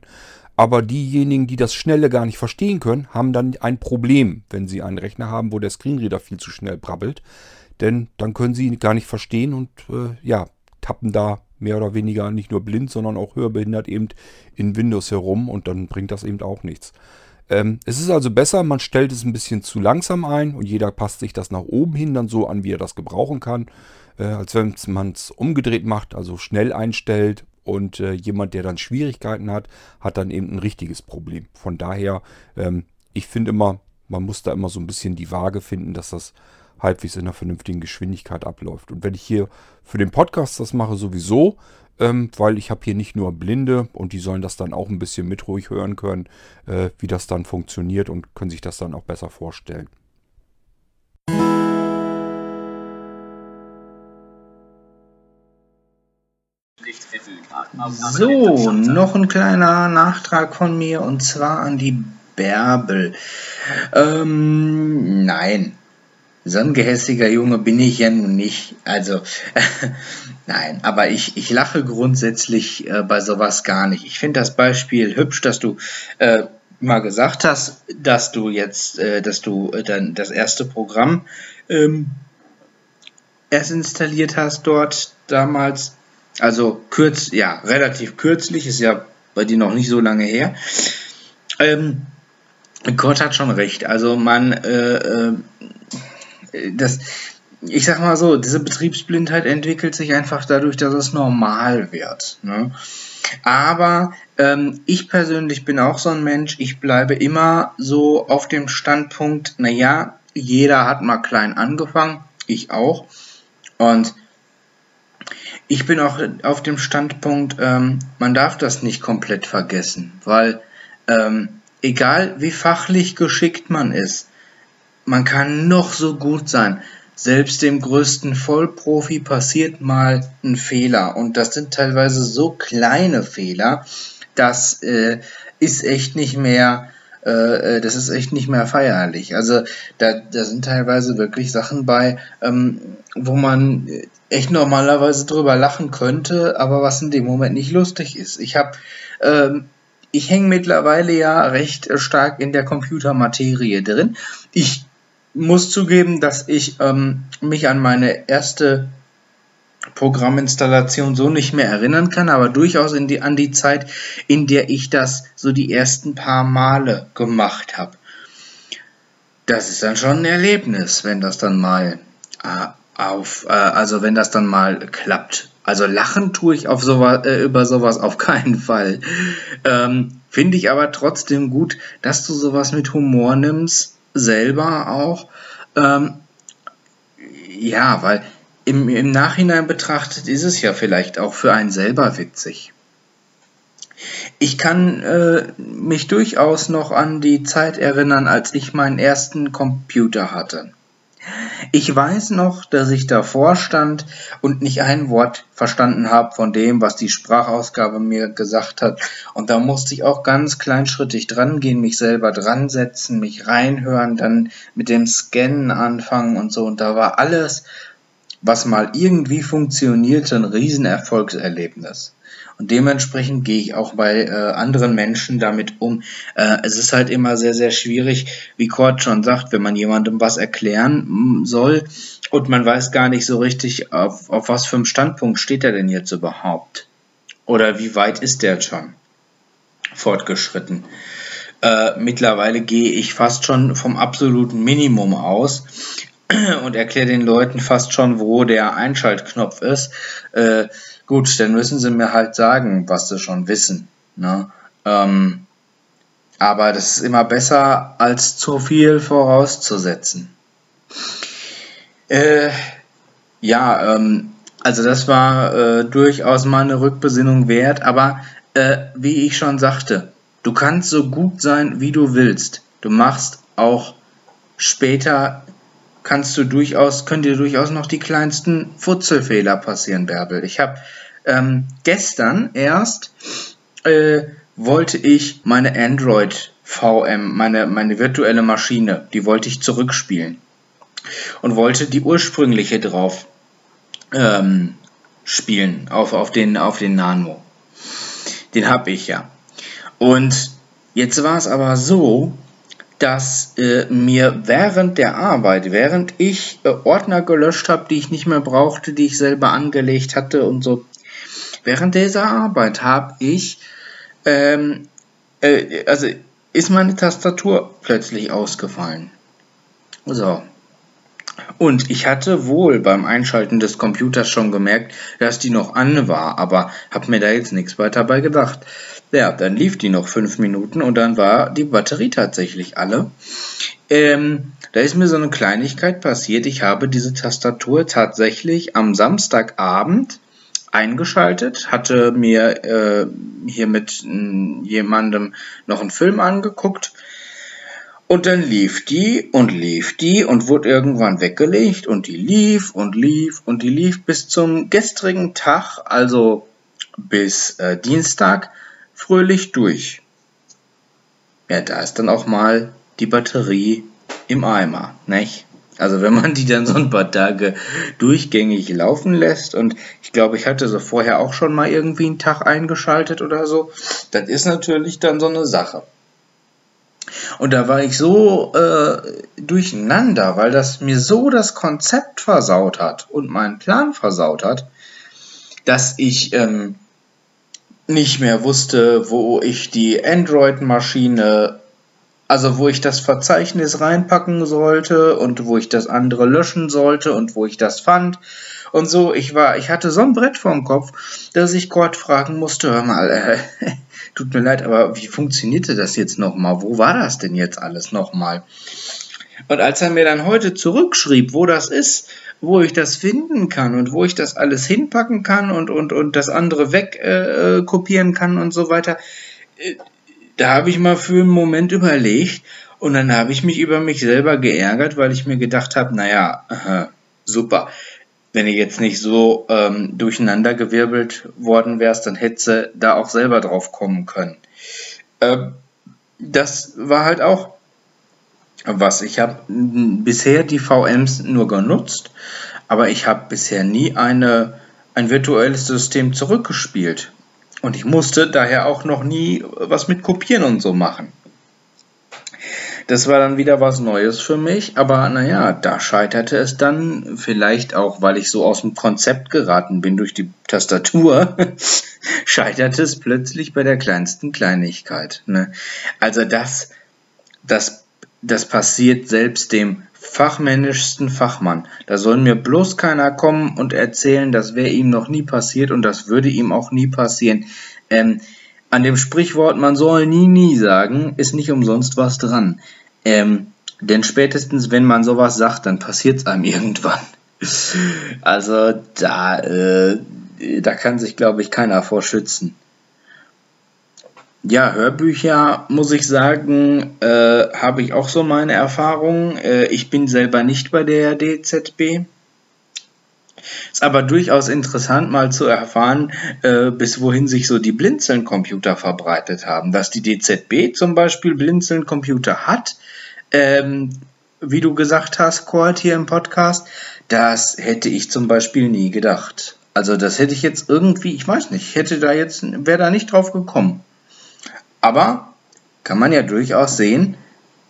Aber diejenigen, die das Schnelle gar nicht verstehen können, haben dann ein Problem, wenn sie einen Rechner haben, wo der Screenreader viel zu schnell brabbelt. Denn dann können sie ihn gar nicht verstehen und äh, ja, tappen da mehr oder weniger nicht nur blind, sondern auch hörbehindert eben in Windows herum und dann bringt das eben auch nichts. Ähm, es ist also besser, man stellt es ein bisschen zu langsam ein und jeder passt sich das nach oben hin dann so an, wie er das gebrauchen kann. Äh, als wenn man es umgedreht macht, also schnell einstellt und äh, jemand, der dann Schwierigkeiten hat, hat dann eben ein richtiges Problem. Von daher, ähm, ich finde immer, man muss da immer so ein bisschen die Waage finden, dass das halbwegs in einer vernünftigen Geschwindigkeit abläuft. Und wenn ich hier für den Podcast das mache, sowieso, ähm, weil ich habe hier nicht nur Blinde und die sollen das dann auch ein bisschen mit ruhig hören können, äh, wie das dann funktioniert und können sich das dann auch besser vorstellen. So, noch ein kleiner Nachtrag von mir und zwar an die Bärbel. Ähm, nein, so ein gehässiger Junge bin ich ja nun nicht. Also, nein, aber ich, ich lache grundsätzlich äh, bei sowas gar nicht. Ich finde das Beispiel hübsch, dass du äh, mal gesagt hast, dass du jetzt, äh, dass du äh, dann das erste Programm ähm, erst installiert hast dort damals also kurz, ja, relativ kürzlich, ist ja bei dir noch nicht so lange her. Ähm, Kurt hat schon recht. Also man, äh, äh, das, ich sag mal so, diese Betriebsblindheit entwickelt sich einfach dadurch, dass es normal wird. Ne? Aber ähm, ich persönlich bin auch so ein Mensch, ich bleibe immer so auf dem Standpunkt, naja, jeder hat mal klein angefangen, ich auch. Und ich bin auch auf dem Standpunkt, ähm, man darf das nicht komplett vergessen, weil ähm, egal wie fachlich geschickt man ist, man kann noch so gut sein. Selbst dem größten Vollprofi passiert mal ein Fehler und das sind teilweise so kleine Fehler, das äh, ist echt nicht mehr, äh, äh, das ist echt nicht mehr feierlich. Also da, da sind teilweise wirklich Sachen bei, ähm, wo man echt normalerweise drüber lachen könnte, aber was in dem Moment nicht lustig ist. Ich habe ähm, ich hänge mittlerweile ja recht stark in der Computermaterie drin. Ich muss zugeben, dass ich ähm, mich an meine erste Programminstallation so nicht mehr erinnern kann, aber durchaus die, an die Zeit, in der ich das so die ersten paar Male gemacht habe. Das ist dann schon ein Erlebnis, wenn das dann mal äh, auf, äh, also wenn das dann mal klappt. Also lachen tue ich auf sowas, äh, über sowas auf keinen Fall. Ähm, Finde ich aber trotzdem gut, dass du sowas mit Humor nimmst, selber auch. Ähm, ja, weil im, im Nachhinein betrachtet ist es ja vielleicht auch für einen selber witzig. Ich kann äh, mich durchaus noch an die Zeit erinnern, als ich meinen ersten Computer hatte. Ich weiß noch, dass ich davor stand und nicht ein Wort verstanden habe von dem, was die Sprachausgabe mir gesagt hat. Und da musste ich auch ganz kleinschrittig drangehen, mich selber dran setzen, mich reinhören, dann mit dem Scannen anfangen und so. Und da war alles, was mal irgendwie funktionierte, ein Riesenerfolgserlebnis. Und dementsprechend gehe ich auch bei äh, anderen Menschen damit um. Äh, es ist halt immer sehr, sehr schwierig, wie Kurt schon sagt, wenn man jemandem was erklären mm, soll und man weiß gar nicht so richtig, auf, auf was für einem Standpunkt steht er denn jetzt überhaupt. Oder wie weit ist der schon fortgeschritten. Äh, mittlerweile gehe ich fast schon vom absoluten Minimum aus und erkläre den Leuten fast schon, wo der Einschaltknopf ist. Äh, Gut, dann müssen sie mir halt sagen, was sie schon wissen. Ne? Ähm, aber das ist immer besser, als zu viel vorauszusetzen. Äh, ja, ähm, also das war äh, durchaus mal eine Rückbesinnung wert, aber äh, wie ich schon sagte, du kannst so gut sein, wie du willst. Du machst auch später kannst du durchaus, können dir durchaus noch die kleinsten Futzelfehler passieren, Bärbel. Ich habe ähm, gestern erst äh, wollte ich meine Android VM, meine, meine virtuelle Maschine, die wollte ich zurückspielen und wollte die ursprüngliche drauf ähm, spielen, auf, auf, den, auf den Nano. Den habe ich ja. Und jetzt war es aber so, dass äh, mir während der Arbeit, während ich äh, Ordner gelöscht habe, die ich nicht mehr brauchte, die ich selber angelegt hatte und so, während dieser Arbeit habe ich, ähm, äh, also ist meine Tastatur plötzlich ausgefallen. So, und ich hatte wohl beim Einschalten des Computers schon gemerkt, dass die noch an war, aber habe mir da jetzt nichts weiter bei gedacht. Ja, dann lief die noch fünf Minuten und dann war die Batterie tatsächlich alle. Ähm, da ist mir so eine Kleinigkeit passiert. Ich habe diese Tastatur tatsächlich am Samstagabend eingeschaltet, hatte mir äh, hier mit äh, jemandem noch einen Film angeguckt und dann lief die und lief die und wurde irgendwann weggelegt und die lief und lief und die lief bis zum gestrigen Tag, also bis äh, Dienstag, fröhlich durch. Ja, da ist dann auch mal die Batterie im Eimer, nicht? Also wenn man die dann so ein paar Tage durchgängig laufen lässt und ich glaube, ich hatte so vorher auch schon mal irgendwie einen Tag eingeschaltet oder so, das ist natürlich dann so eine Sache. Und da war ich so äh, durcheinander, weil das mir so das Konzept versaut hat und meinen Plan versaut hat, dass ich ähm, nicht mehr wusste, wo ich die Android-Maschine Also wo ich das Verzeichnis reinpacken sollte und wo ich das andere löschen sollte und wo ich das fand und so. Ich war, ich hatte so ein Brett vorm Kopf, dass ich Gott fragen musste, hör mal, äh, tut mir leid, aber wie funktionierte das jetzt nochmal? Wo war das denn jetzt alles nochmal? Und als er mir dann heute zurückschrieb, wo das ist, wo ich das finden kann und wo ich das alles hinpacken kann und, und, und das andere wegkopieren äh, kann und so weiter, äh, da habe ich mal für einen Moment überlegt und dann habe ich mich über mich selber geärgert, weil ich mir gedacht habe, naja, aha, super. Wenn ihr jetzt nicht so ähm, durcheinandergewirbelt worden wärst, dann hätte da auch selber drauf kommen können. Ähm, das war halt auch was. Ich habe bisher die VMs nur genutzt, aber ich habe bisher nie eine, ein virtuelles System zurückgespielt. Und ich musste daher auch noch nie was mit Kopieren und so machen. Das war dann wieder was Neues für mich, aber naja, da scheiterte es dann vielleicht auch, weil ich so aus dem Konzept geraten bin durch die Tastatur, scheiterte es plötzlich bei der kleinsten Kleinigkeit. Ne? Also das, das, das passiert selbst dem fachmännischsten Fachmann. Da soll mir bloß keiner kommen und erzählen, das wäre ihm noch nie passiert und das würde ihm auch nie passieren. Ähm, an dem Sprichwort, man soll nie, nie sagen, ist nicht umsonst was dran. Ähm, denn spätestens, wenn man sowas sagt, dann passiert es einem irgendwann. Also da, äh, da kann sich, glaube ich, keiner vor schützen. Ja, Hörbücher, muss ich sagen, äh, habe ich auch so meine Erfahrungen. Äh, ich bin selber nicht bei der DZB. Ist aber durchaus interessant, mal zu erfahren, äh, bis wohin sich so die Blinzeln-Computer verbreitet haben. Dass die DZB zum Beispiel Blinzeln-Computer hat, ähm, wie du gesagt hast, Kurt, hier im Podcast, das hätte ich zum Beispiel nie gedacht. Also das hätte ich jetzt irgendwie, ich weiß nicht, hätte da jetzt, wäre da nicht drauf gekommen. Aber kann man ja durchaus sehen,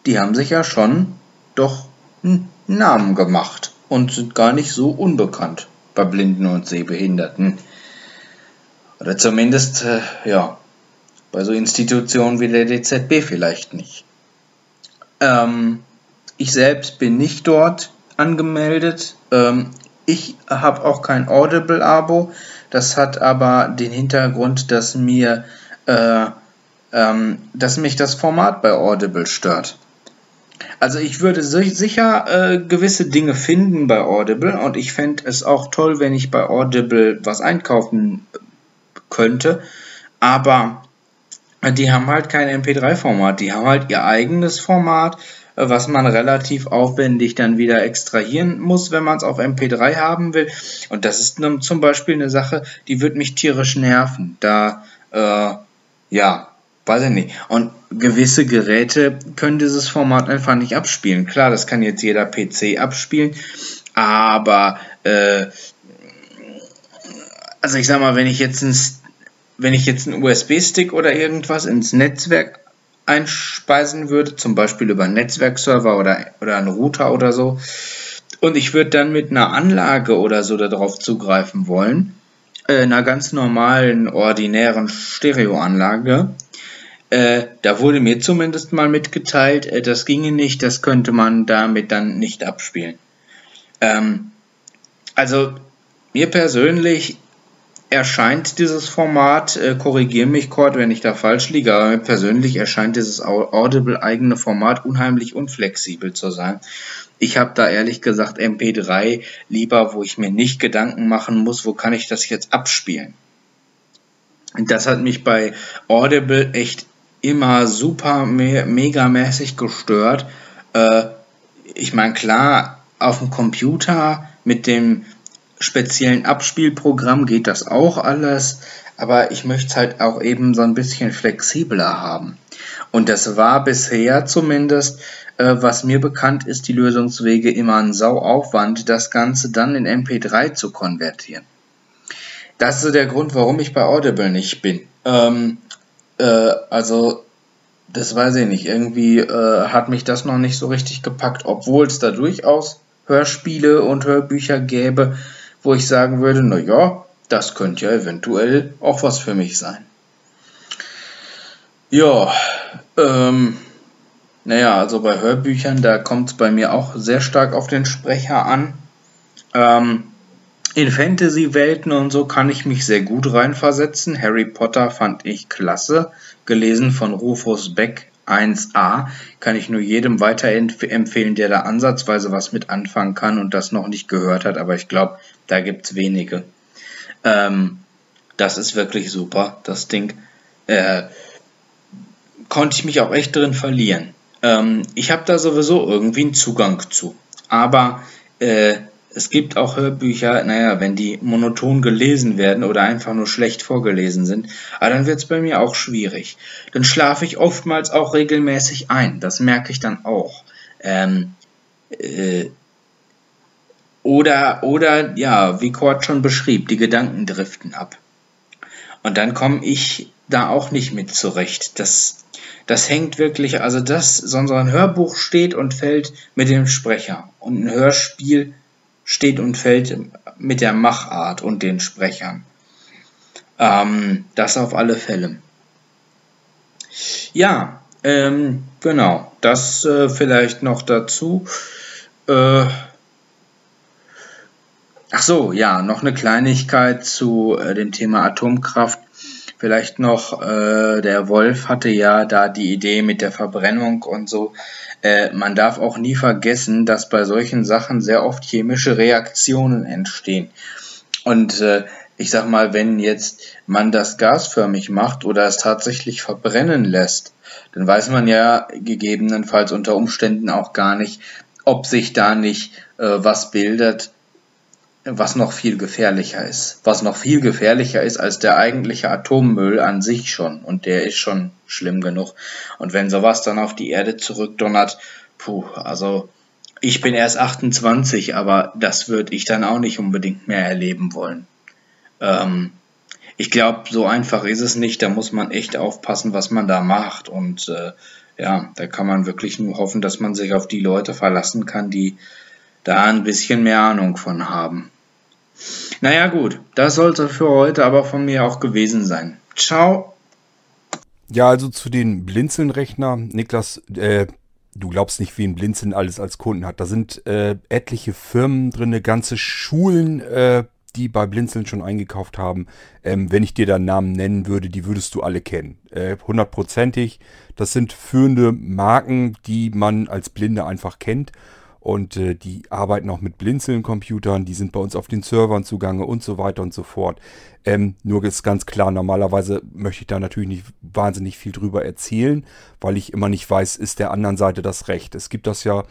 die haben sich ja schon doch einen Namen gemacht und sind gar nicht so unbekannt bei Blinden und Sehbehinderten. Oder zumindest, äh, ja, bei so Institutionen wie der DZB vielleicht nicht. Ähm, ich selbst bin nicht dort angemeldet. Ähm, ich habe auch kein Audible-Abo. Das hat aber den Hintergrund, dass mir äh, ähm, dass mich das Format bei Audible stört. Also ich würde sicher äh, gewisse Dinge finden bei Audible und ich fände es auch toll, wenn ich bei Audible was einkaufen könnte, aber die haben halt kein MP3-Format, die haben halt ihr eigenes Format, äh, was man relativ aufwendig dann wieder extrahieren muss, wenn man es auf MP3 haben will. Und das ist zum Beispiel eine Sache, die wird mich tierisch nerven. Da, äh, ja, Weiß ich nicht. Und gewisse Geräte können dieses Format einfach nicht abspielen. Klar, das kann jetzt jeder PC abspielen, aber äh, also ich sag mal, wenn ich jetzt ein, wenn ich jetzt einen USB-Stick oder irgendwas ins Netzwerk einspeisen würde, zum Beispiel über einen Netzwerkserver oder, oder einen Router oder so, und ich würde dann mit einer Anlage oder so darauf zugreifen wollen, äh, einer ganz normalen, ordinären Stereoanlage, äh, da wurde mir zumindest mal mitgeteilt, äh, das ginge nicht, das könnte man damit dann nicht abspielen. Ähm, also mir persönlich erscheint dieses Format, äh, korrigiere mich Cord, wenn ich da falsch liege, aber mir persönlich erscheint dieses Audible eigene Format unheimlich unflexibel zu sein. Ich habe da ehrlich gesagt MP3 lieber, wo ich mir nicht Gedanken machen muss, wo kann ich das jetzt abspielen. Das hat mich bei Audible echt immer super me megamäßig gestört. Äh, ich meine, klar, auf dem Computer mit dem speziellen Abspielprogramm geht das auch alles, aber ich möchte es halt auch eben so ein bisschen flexibler haben. Und das war bisher zumindest, äh, was mir bekannt ist, die Lösungswege immer ein Sauaufwand, das Ganze dann in MP3 zu konvertieren. Das ist der Grund, warum ich bei Audible nicht bin. Ähm, äh, also, das weiß ich nicht. Irgendwie äh, hat mich das noch nicht so richtig gepackt, obwohl es da durchaus Hörspiele und Hörbücher gäbe, wo ich sagen würde, na ja, das könnte ja eventuell auch was für mich sein. Ja, ähm, Naja, also bei Hörbüchern, da kommt es bei mir auch sehr stark auf den Sprecher an. Ähm, in Fantasy-Welten und so kann ich mich sehr gut reinversetzen. Harry Potter fand ich klasse. Gelesen von Rufus Beck 1a. Kann ich nur jedem weiterempfehlen, der da ansatzweise was mit anfangen kann und das noch nicht gehört hat. Aber ich glaube, da gibt es wenige. Ähm, das ist wirklich super, das Ding. Äh, konnte ich mich auch echt drin verlieren. Ähm, ich habe da sowieso irgendwie einen Zugang zu. Aber äh, es gibt auch Hörbücher, naja, wenn die monoton gelesen werden oder einfach nur schlecht vorgelesen sind, aber dann wird es bei mir auch schwierig. Dann schlafe ich oftmals auch regelmäßig ein. Das merke ich dann auch. Ähm, äh, oder, oder, ja, wie Kurt schon beschrieb, die Gedanken driften ab. Und dann komme ich da auch nicht mit zurecht. Das, das hängt wirklich, also das, so ein Hörbuch steht und fällt mit dem Sprecher. Und ein Hörspiel steht und fällt mit der Machart und den Sprechern. Ähm, das auf alle Fälle. Ja, ähm, genau, das äh, vielleicht noch dazu. Äh, ach so, ja, noch eine Kleinigkeit zu äh, dem Thema Atomkraft. Vielleicht noch, äh, der Wolf hatte ja da die Idee mit der Verbrennung und so. Äh, man darf auch nie vergessen, dass bei solchen Sachen sehr oft chemische Reaktionen entstehen. Und äh, ich sag mal, wenn jetzt man das gasförmig macht oder es tatsächlich verbrennen lässt, dann weiß man ja gegebenenfalls unter Umständen auch gar nicht, ob sich da nicht äh, was bildet, was noch viel gefährlicher ist. Was noch viel gefährlicher ist als der eigentliche Atommüll an sich schon. Und der ist schon schlimm genug. Und wenn sowas dann auf die Erde zurückdonnert, puh, also ich bin erst 28, aber das würde ich dann auch nicht unbedingt mehr erleben wollen. Ähm, ich glaube, so einfach ist es nicht. Da muss man echt aufpassen, was man da macht. Und äh, ja, da kann man wirklich nur hoffen, dass man sich auf die Leute verlassen kann, die da ein bisschen mehr Ahnung von haben. Naja gut, das sollte für heute aber von mir auch gewesen sein. Ciao. Ja, also zu den Blinzeln-Rechner, Niklas, äh, du glaubst nicht, wie ein Blinzeln alles als Kunden hat. Da sind äh, etliche Firmen drin, ganze Schulen, äh, die bei Blinzeln schon eingekauft haben. Ähm, wenn ich dir da Namen nennen würde, die würdest du alle kennen. Äh, hundertprozentig. Das sind führende Marken, die man als Blinde einfach kennt. Und äh, die arbeiten auch mit Blinzeln-Computern, die sind bei uns auf den Servern zugange und so weiter und so fort. Ähm, nur ist ganz klar, normalerweise möchte ich da natürlich nicht wahnsinnig viel drüber erzählen, weil ich immer nicht weiß, ist der anderen Seite das Recht. Es gibt das ja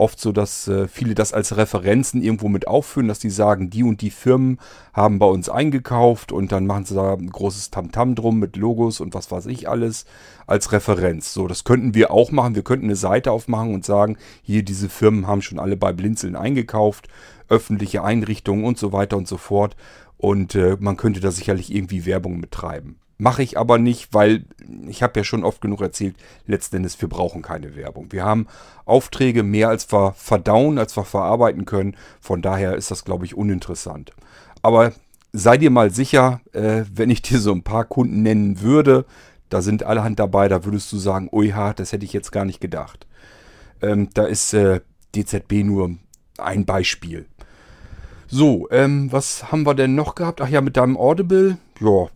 oft so, dass äh, viele das als Referenzen irgendwo mit aufführen, dass die sagen, die und die Firmen haben bei uns eingekauft und dann machen sie da ein großes Tamtam drum mit Logos und was weiß ich alles als Referenz. So, das könnten wir auch machen. Wir könnten eine Seite aufmachen und sagen, hier diese Firmen haben schon alle bei Blinzeln eingekauft, öffentliche Einrichtungen und so weiter und so fort. Und äh, man könnte da sicherlich irgendwie Werbung betreiben. Mache ich aber nicht, weil ich habe ja schon oft genug erzählt, letzten Endes, wir brauchen keine Werbung. Wir haben Aufträge mehr als wir verdauen, als wir verarbeiten können. Von daher ist das, glaube ich, uninteressant. Aber sei dir mal sicher, äh, wenn ich dir so ein paar Kunden nennen würde, da sind allerhand dabei, da würdest du sagen, oha, das hätte ich jetzt gar nicht gedacht. Ähm, da ist äh, DZB nur ein Beispiel. So, ähm, was haben wir denn noch gehabt? Ach ja, mit deinem Audible. Ja,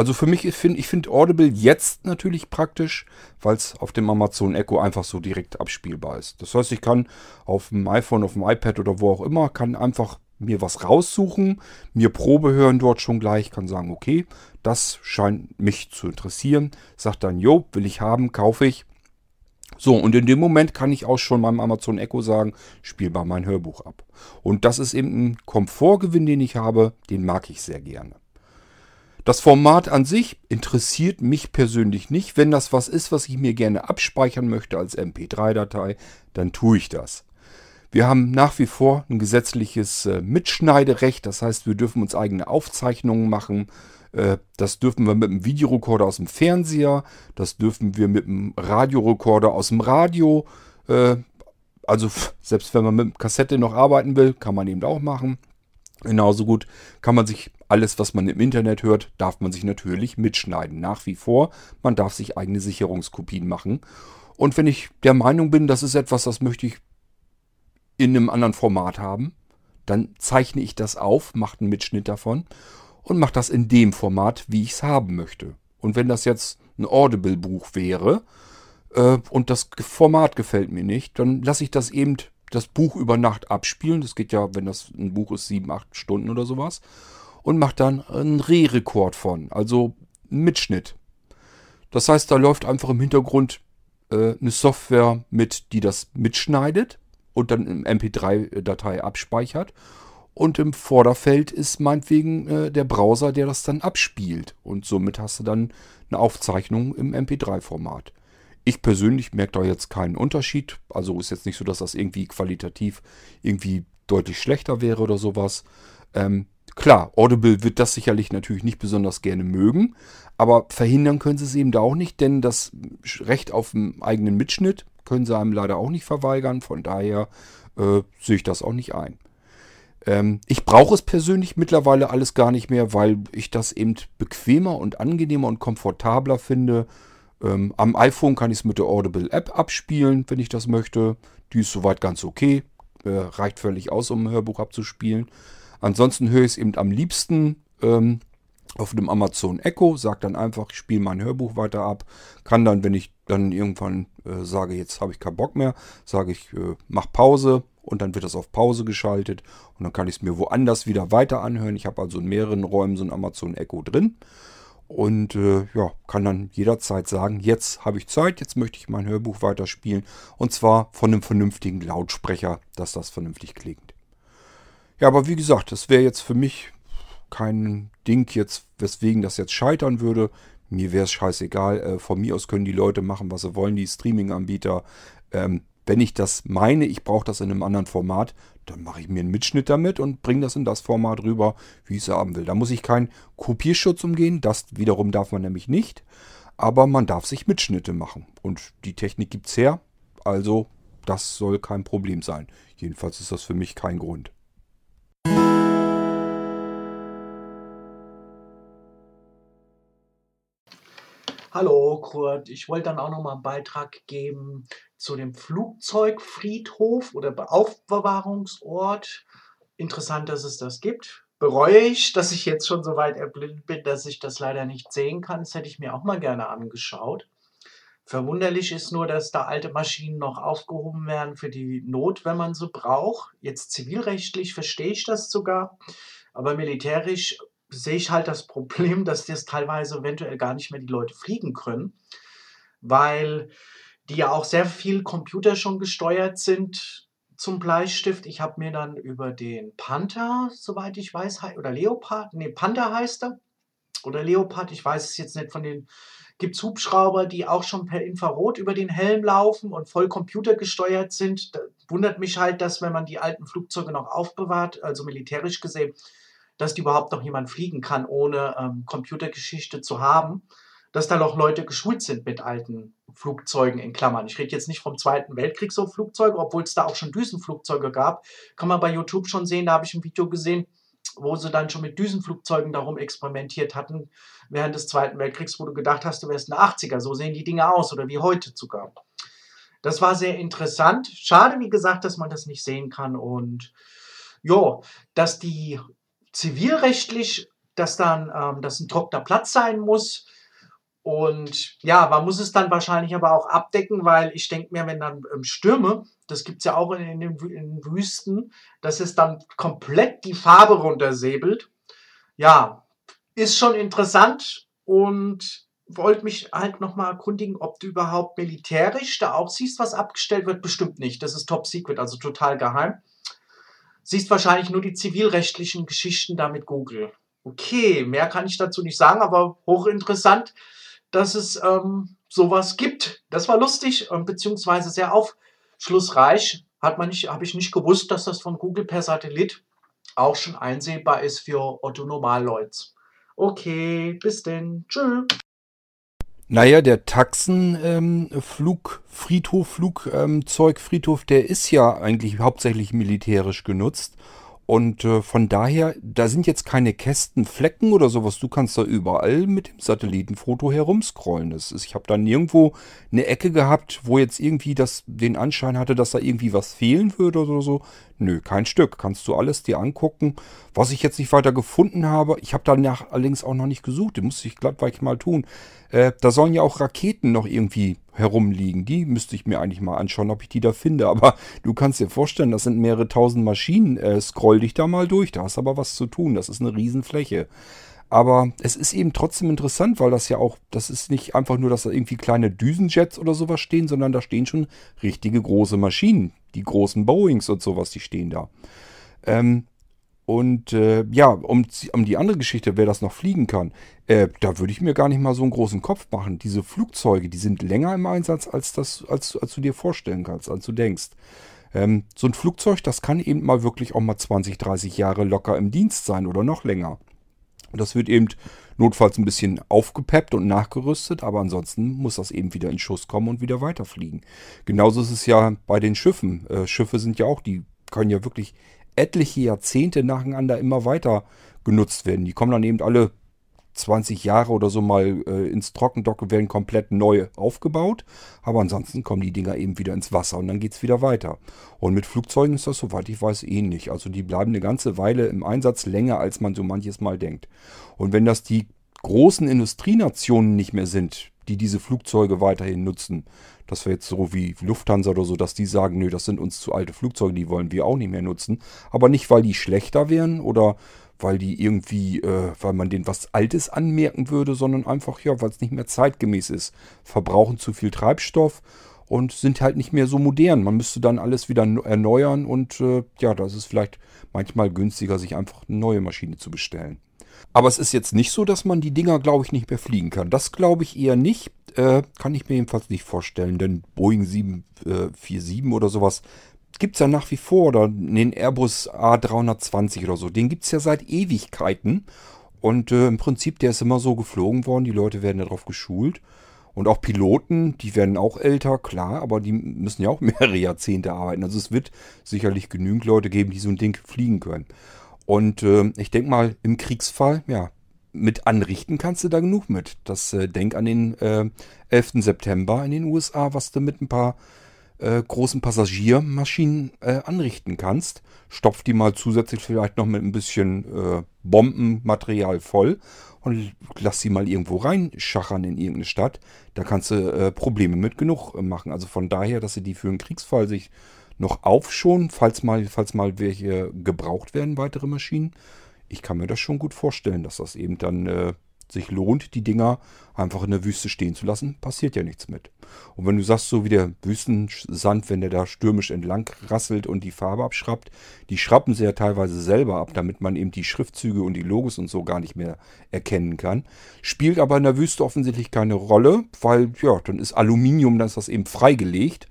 also für mich, ich finde ich find Audible jetzt natürlich praktisch, weil es auf dem Amazon Echo einfach so direkt abspielbar ist. Das heißt, ich kann auf dem iPhone, auf dem iPad oder wo auch immer, kann einfach mir was raussuchen, mir Probe hören dort schon gleich, kann sagen, okay, das scheint mich zu interessieren. Sagt dann, jo, will ich haben, kaufe ich. So, und in dem Moment kann ich auch schon meinem Amazon Echo sagen, spiel mal mein Hörbuch ab. Und das ist eben ein Komfortgewinn, den ich habe, den mag ich sehr gerne. Das Format an sich interessiert mich persönlich nicht. Wenn das was ist, was ich mir gerne abspeichern möchte als MP3-Datei, dann tue ich das. Wir haben nach wie vor ein gesetzliches äh, Mitschneiderecht, das heißt, wir dürfen uns eigene Aufzeichnungen machen. Äh, das dürfen wir mit einem Videorekorder aus dem Fernseher, das dürfen wir mit einem Radiorekorder aus dem Radio. Äh, also selbst wenn man mit Kassette noch arbeiten will, kann man eben auch machen. Genauso gut kann man sich alles, was man im Internet hört, darf man sich natürlich mitschneiden. Nach wie vor, man darf sich eigene Sicherungskopien machen. Und wenn ich der Meinung bin, das ist etwas, das möchte ich in einem anderen Format haben, dann zeichne ich das auf, mache einen Mitschnitt davon und mache das in dem Format, wie ich es haben möchte. Und wenn das jetzt ein Audible-Buch wäre äh, und das Format gefällt mir nicht, dann lasse ich das eben das Buch über Nacht abspielen. Das geht ja, wenn das ein Buch ist, sieben, acht Stunden oder sowas. Und mache dann einen Re-Rekord von, also Mitschnitt. Das heißt, da läuft einfach im Hintergrund äh, eine Software mit, die das mitschneidet und dann im MP3-Datei abspeichert. Und im Vorderfeld ist meinetwegen äh, der Browser, der das dann abspielt. Und somit hast du dann eine Aufzeichnung im MP3-Format. Ich persönlich merke da jetzt keinen Unterschied. Also ist jetzt nicht so, dass das irgendwie qualitativ irgendwie deutlich schlechter wäre oder sowas. Ähm, klar, Audible wird das sicherlich natürlich nicht besonders gerne mögen, aber verhindern können sie es eben da auch nicht, denn das Recht auf einen eigenen Mitschnitt können sie einem leider auch nicht verweigern. Von daher äh, sehe ich das auch nicht ein. Ähm, ich brauche es persönlich mittlerweile alles gar nicht mehr, weil ich das eben bequemer und angenehmer und komfortabler finde. Ähm, am iPhone kann ich es mit der Audible App abspielen, wenn ich das möchte. Die ist soweit ganz okay. Äh, reicht völlig aus, um ein Hörbuch abzuspielen. Ansonsten höre ich es eben am liebsten ähm, auf dem Amazon Echo, sage dann einfach, ich spiele mein Hörbuch weiter ab, kann dann, wenn ich dann irgendwann äh, sage, jetzt habe ich keinen Bock mehr, sage ich, äh, mach Pause und dann wird das auf Pause geschaltet und dann kann ich es mir woanders wieder weiter anhören. Ich habe also in mehreren Räumen so ein Amazon Echo drin und äh, ja, kann dann jederzeit sagen, jetzt habe ich Zeit, jetzt möchte ich mein Hörbuch weiterspielen und zwar von einem vernünftigen Lautsprecher, dass das vernünftig klingt. Ja, aber wie gesagt, das wäre jetzt für mich kein Ding jetzt, weswegen das jetzt scheitern würde. Mir wäre es scheißegal. Äh, von mir aus können die Leute machen, was sie wollen, die Streaming-Anbieter. Ähm, wenn ich das meine, ich brauche das in einem anderen Format, dann mache ich mir einen Mitschnitt damit und bringe das in das Format rüber, wie ich es haben will. Da muss ich keinen Kopierschutz umgehen. Das wiederum darf man nämlich nicht. Aber man darf sich Mitschnitte machen. Und die Technik gibt es her. Also das soll kein Problem sein. Jedenfalls ist das für mich kein Grund. Hallo Kurt, ich wollte dann auch noch mal einen Beitrag geben zu dem Flugzeugfriedhof oder Aufbewahrungsort. Interessant, dass es das gibt. Bereue ich, dass ich jetzt schon so weit erblindet bin, dass ich das leider nicht sehen kann. Das hätte ich mir auch mal gerne angeschaut. Verwunderlich ist nur, dass da alte Maschinen noch aufgehoben werden für die Not, wenn man sie braucht. Jetzt zivilrechtlich verstehe ich das sogar, aber militärisch sehe ich halt das Problem, dass das teilweise eventuell gar nicht mehr die Leute fliegen können, weil die ja auch sehr viel Computer schon gesteuert sind zum Bleistift. Ich habe mir dann über den Panther, soweit ich weiß, oder Leopard, nee, Panther heißt er, oder Leopard, ich weiß es jetzt nicht von den, gibt es Hubschrauber, die auch schon per Infrarot über den Helm laufen und voll computergesteuert sind. Da wundert mich halt, dass wenn man die alten Flugzeuge noch aufbewahrt, also militärisch gesehen, dass die überhaupt noch jemand fliegen kann, ohne ähm, Computergeschichte zu haben, dass da noch Leute geschult sind mit alten Flugzeugen in Klammern. Ich rede jetzt nicht vom Zweiten Weltkrieg so Flugzeuge, obwohl es da auch schon Düsenflugzeuge gab. Kann man bei YouTube schon sehen, da habe ich ein Video gesehen, wo sie dann schon mit Düsenflugzeugen darum experimentiert hatten während des Zweiten Weltkriegs, wo du gedacht hast, du wärst eine 80er. So sehen die Dinge aus oder wie heute sogar. Das war sehr interessant. Schade, wie gesagt, dass man das nicht sehen kann und ja, dass die zivilrechtlich, dass dann ähm, das ein trockener Platz sein muss. Und ja, man muss es dann wahrscheinlich aber auch abdecken, weil ich denke mir, wenn dann ähm, Stürme, das gibt es ja auch in, in, den, Wüsten, dass es dann komplett die Farbe runtersäbelt. Ja, ist schon interessant und wollte mich halt nochmal erkundigen, ob du überhaupt militärisch da auch siehst, was abgestellt wird. Bestimmt nicht. Das ist top secret, also total geheim. Siehst wahrscheinlich nur die zivilrechtlichen Geschichten da mit Google. Okay, mehr kann ich dazu nicht sagen, aber hochinteressant, dass es ähm, sowas gibt. Das war lustig, äh, beziehungsweise sehr aufschlussreich. Hat man nicht, habe ich nicht gewusst, dass das von Google per Satellit auch schon einsehbar ist für Otto Normalleuts. Okay, bis denn. Tschüss. Naja, der Taxenflug, ähm, Friedhof, Flugzeugfriedhof, ähm, der ist ja eigentlich hauptsächlich militärisch genutzt. Und äh, von daher, da sind jetzt keine Kästenflecken oder sowas. Du kannst da überall mit dem Satellitenfoto herumscrollen. Ist, ich habe da nirgendwo eine Ecke gehabt, wo jetzt irgendwie das den Anschein hatte, dass da irgendwie was fehlen würde oder so. Nö, kein Stück. Kannst du alles dir angucken. Was ich jetzt nicht weiter gefunden habe, ich habe danach allerdings auch noch nicht gesucht. Das musste ich glattweich mal tun. Äh, da sollen ja auch Raketen noch irgendwie herumliegen. Die müsste ich mir eigentlich mal anschauen, ob ich die da finde. Aber du kannst dir vorstellen, das sind mehrere tausend Maschinen. Äh, scroll dich da mal durch. Da hast aber was zu tun. Das ist eine Riesenfläche. Aber es ist eben trotzdem interessant, weil das ja auch, das ist nicht einfach nur, dass da irgendwie kleine Düsenjets oder sowas stehen, sondern da stehen schon richtige große Maschinen. Die großen Boeings und sowas, die stehen da. Ähm, und äh, ja, um, um die andere Geschichte, wer das noch fliegen kann, äh, da würde ich mir gar nicht mal so einen großen Kopf machen. Diese Flugzeuge, die sind länger im Einsatz, als, das, als, als du dir vorstellen kannst, als du denkst. Ähm, so ein Flugzeug, das kann eben mal wirklich auch mal 20, 30 Jahre locker im Dienst sein oder noch länger. Das wird eben notfalls ein bisschen aufgepeppt und nachgerüstet, aber ansonsten muss das eben wieder in Schuss kommen und wieder weiterfliegen. Genauso ist es ja bei den Schiffen. Äh, Schiffe sind ja auch, die können ja wirklich etliche Jahrzehnte nacheinander immer weiter genutzt werden. Die kommen dann eben alle 20 Jahre oder so mal äh, ins Trockendock und werden komplett neu aufgebaut. Aber ansonsten kommen die Dinger eben wieder ins Wasser und dann geht es wieder weiter. Und mit Flugzeugen ist das, soweit ich weiß, ähnlich. Also die bleiben eine ganze Weile im Einsatz länger, als man so manches Mal denkt. Und wenn das die großen Industrienationen nicht mehr sind, die diese Flugzeuge weiterhin nutzen, das wäre jetzt so wie Lufthansa oder so, dass die sagen, nö, das sind uns zu alte Flugzeuge, die wollen wir auch nicht mehr nutzen. Aber nicht, weil die schlechter wären oder weil die irgendwie, äh, weil man denen was Altes anmerken würde, sondern einfach, ja, weil es nicht mehr zeitgemäß ist. Verbrauchen zu viel Treibstoff und sind halt nicht mehr so modern. Man müsste dann alles wieder erneuern und äh, ja, das ist vielleicht manchmal günstiger, sich einfach eine neue Maschine zu bestellen. Aber es ist jetzt nicht so, dass man die Dinger, glaube ich, nicht mehr fliegen kann. Das glaube ich eher nicht. Äh, kann ich mir jedenfalls nicht vorstellen, denn Boeing 747 äh, oder sowas gibt es ja nach wie vor oder den Airbus A320 oder so. Den gibt es ja seit Ewigkeiten. Und äh, im Prinzip, der ist immer so geflogen worden. Die Leute werden darauf geschult. Und auch Piloten, die werden auch älter, klar, aber die müssen ja auch mehrere Jahrzehnte arbeiten. Also es wird sicherlich genügend Leute geben, die so ein Ding fliegen können. Und äh, ich denke mal, im Kriegsfall, ja, mit anrichten kannst du da genug mit. Das äh, denk an den äh, 11. September in den USA, was du mit ein paar äh, großen Passagiermaschinen äh, anrichten kannst. Stopf die mal zusätzlich vielleicht noch mit ein bisschen äh, Bombenmaterial voll und lass sie mal irgendwo reinschachern in irgendeine Stadt. Da kannst du äh, Probleme mit genug machen. Also von daher, dass sie die für einen Kriegsfall sich noch aufschonen, falls mal, falls mal welche gebraucht werden, weitere Maschinen ich kann mir das schon gut vorstellen, dass das eben dann äh, sich lohnt, die Dinger einfach in der Wüste stehen zu lassen. Passiert ja nichts mit. Und wenn du sagst, so wie der Wüstensand, wenn der da stürmisch entlang rasselt und die Farbe abschraubt, die schrappen sie ja teilweise selber ab, damit man eben die Schriftzüge und die Logos und so gar nicht mehr erkennen kann. Spielt aber in der Wüste offensichtlich keine Rolle, weil, ja, dann ist Aluminium, dann ist das eben freigelegt.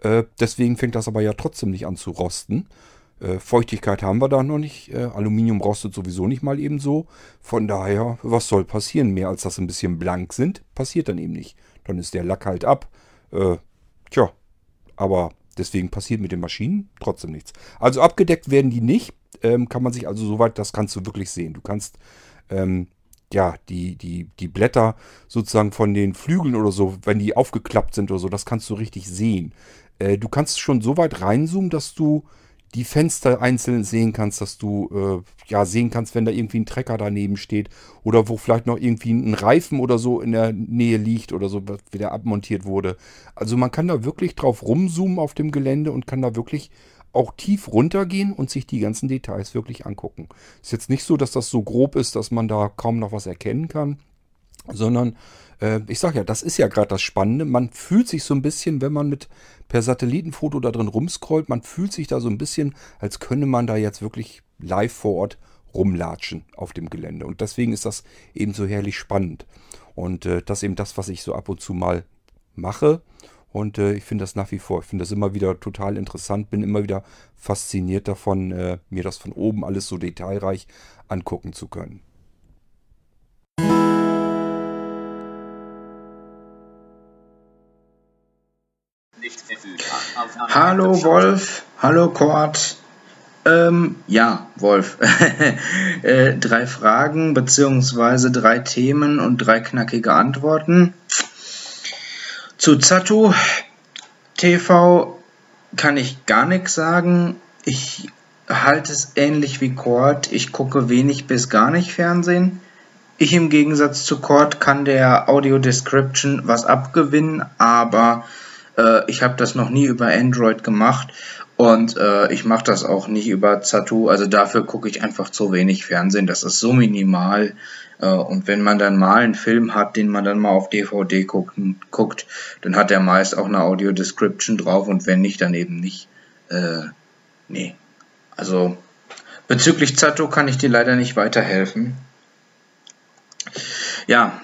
Äh, deswegen fängt das aber ja trotzdem nicht an zu rosten. Äh, Feuchtigkeit haben wir da noch nicht. Äh, Aluminium rostet sowieso nicht mal eben so. Von daher, was soll passieren? Mehr als dass ein bisschen blank sind, passiert dann eben nicht. Dann ist der Lack halt ab. Äh, tja, aber deswegen passiert mit den Maschinen trotzdem nichts. Also abgedeckt werden die nicht. Ähm, kann man sich also soweit, das kannst du wirklich sehen. Du kannst ähm, ja, die, die, die Blätter sozusagen von den Flügeln oder so, wenn die aufgeklappt sind oder so, das kannst du richtig sehen. Äh, du kannst schon so weit reinzoomen, dass du die Fenster einzeln sehen kannst, dass du äh, ja sehen kannst, wenn da irgendwie ein Trecker daneben steht oder wo vielleicht noch irgendwie ein Reifen oder so in der Nähe liegt oder so, wie der abmontiert wurde. Also man kann da wirklich drauf rumzoomen auf dem Gelände und kann da wirklich auch tief runtergehen und sich die ganzen Details wirklich angucken. Ist jetzt nicht so, dass das so grob ist, dass man da kaum noch was erkennen kann, sondern äh, ich sage ja, das ist ja gerade das Spannende. Man fühlt sich so ein bisschen, wenn man mit per Satellitenfoto da drin rumscrollt, man fühlt sich da so ein bisschen, als könne man da jetzt wirklich live vor Ort rumlatschen auf dem Gelände. Und deswegen ist das eben so herrlich spannend. Und äh, das ist eben das, was ich so ab und zu mal mache. Und äh, ich finde das nach wie vor, ich finde das immer wieder total interessant, bin immer wieder fasziniert davon, äh, mir das von oben alles so detailreich angucken zu können. Hallo Wolf, hallo Kurt. Ähm, ja, Wolf. äh, drei Fragen beziehungsweise drei Themen und drei knackige Antworten. Zu Zatu TV kann ich gar nichts sagen. Ich halte es ähnlich wie Cord. Ich gucke wenig bis gar nicht Fernsehen. Ich im Gegensatz zu Cord kann der Audio Description was abgewinnen, aber äh, ich habe das noch nie über Android gemacht und äh, ich mache das auch nicht über Zatu. Also dafür gucke ich einfach zu wenig Fernsehen. Das ist so minimal. Äh, und wenn man dann mal einen Film hat, den man dann mal auf DVD gucken, guckt, dann hat er meist auch eine Audio Description drauf und wenn nicht, dann eben nicht. Äh, nee. Also bezüglich Zatu kann ich dir leider nicht weiterhelfen. Ja,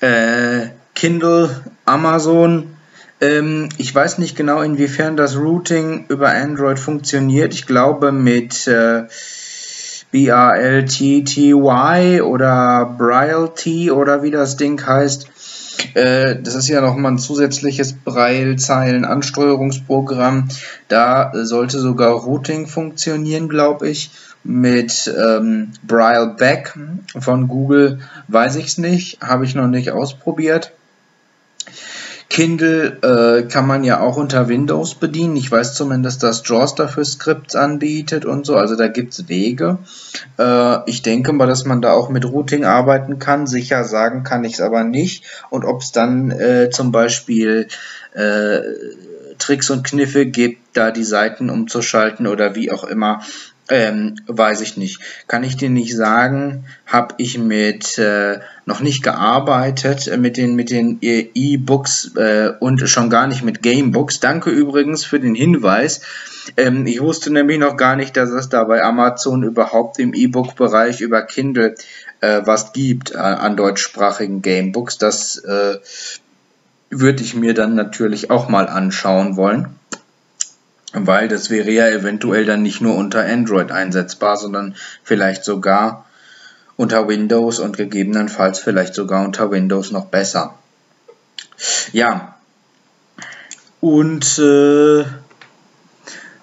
äh, Kindle, Amazon, ähm, ich weiß nicht genau, inwiefern das Routing über Android funktioniert. Ich glaube mit äh, BRLTTY oder BrailleT oder wie das Ding heißt. Äh, das ist ja nochmal ein zusätzliches Braille-Zeilen-Ansteuerungsprogramm. Da sollte sogar Routing funktionieren, glaube ich. Mit ähm, Braille Back von Google weiß ich es nicht, habe ich noch nicht ausprobiert. Kindle äh, kann man ja auch unter Windows bedienen. Ich weiß zumindest, dass JAWS dafür Skripts anbietet und so. Also da gibt es Wege. Äh, ich denke mal, dass man da auch mit Routing arbeiten kann. Sicher sagen kann ich es aber nicht. Und ob es dann äh, zum Beispiel äh, Tricks und Kniffe gibt, da die Seiten umzuschalten oder wie auch immer, ähm, weiß ich nicht. Kann ich dir nicht sagen. Habe ich mit äh, noch nicht gearbeitet äh, mit den mit den E-Books äh, und schon gar nicht mit Gamebooks. Danke übrigens für den Hinweis. Ähm, ich wusste nämlich noch gar nicht, dass es da bei Amazon überhaupt im E-Book-Bereich über Kindle äh, was gibt äh, an deutschsprachigen Gamebooks. Das äh, würde ich mir dann natürlich auch mal anschauen wollen weil das wäre ja eventuell dann nicht nur unter Android einsetzbar, sondern vielleicht sogar unter Windows und gegebenenfalls vielleicht sogar unter Windows noch besser. Ja, und äh,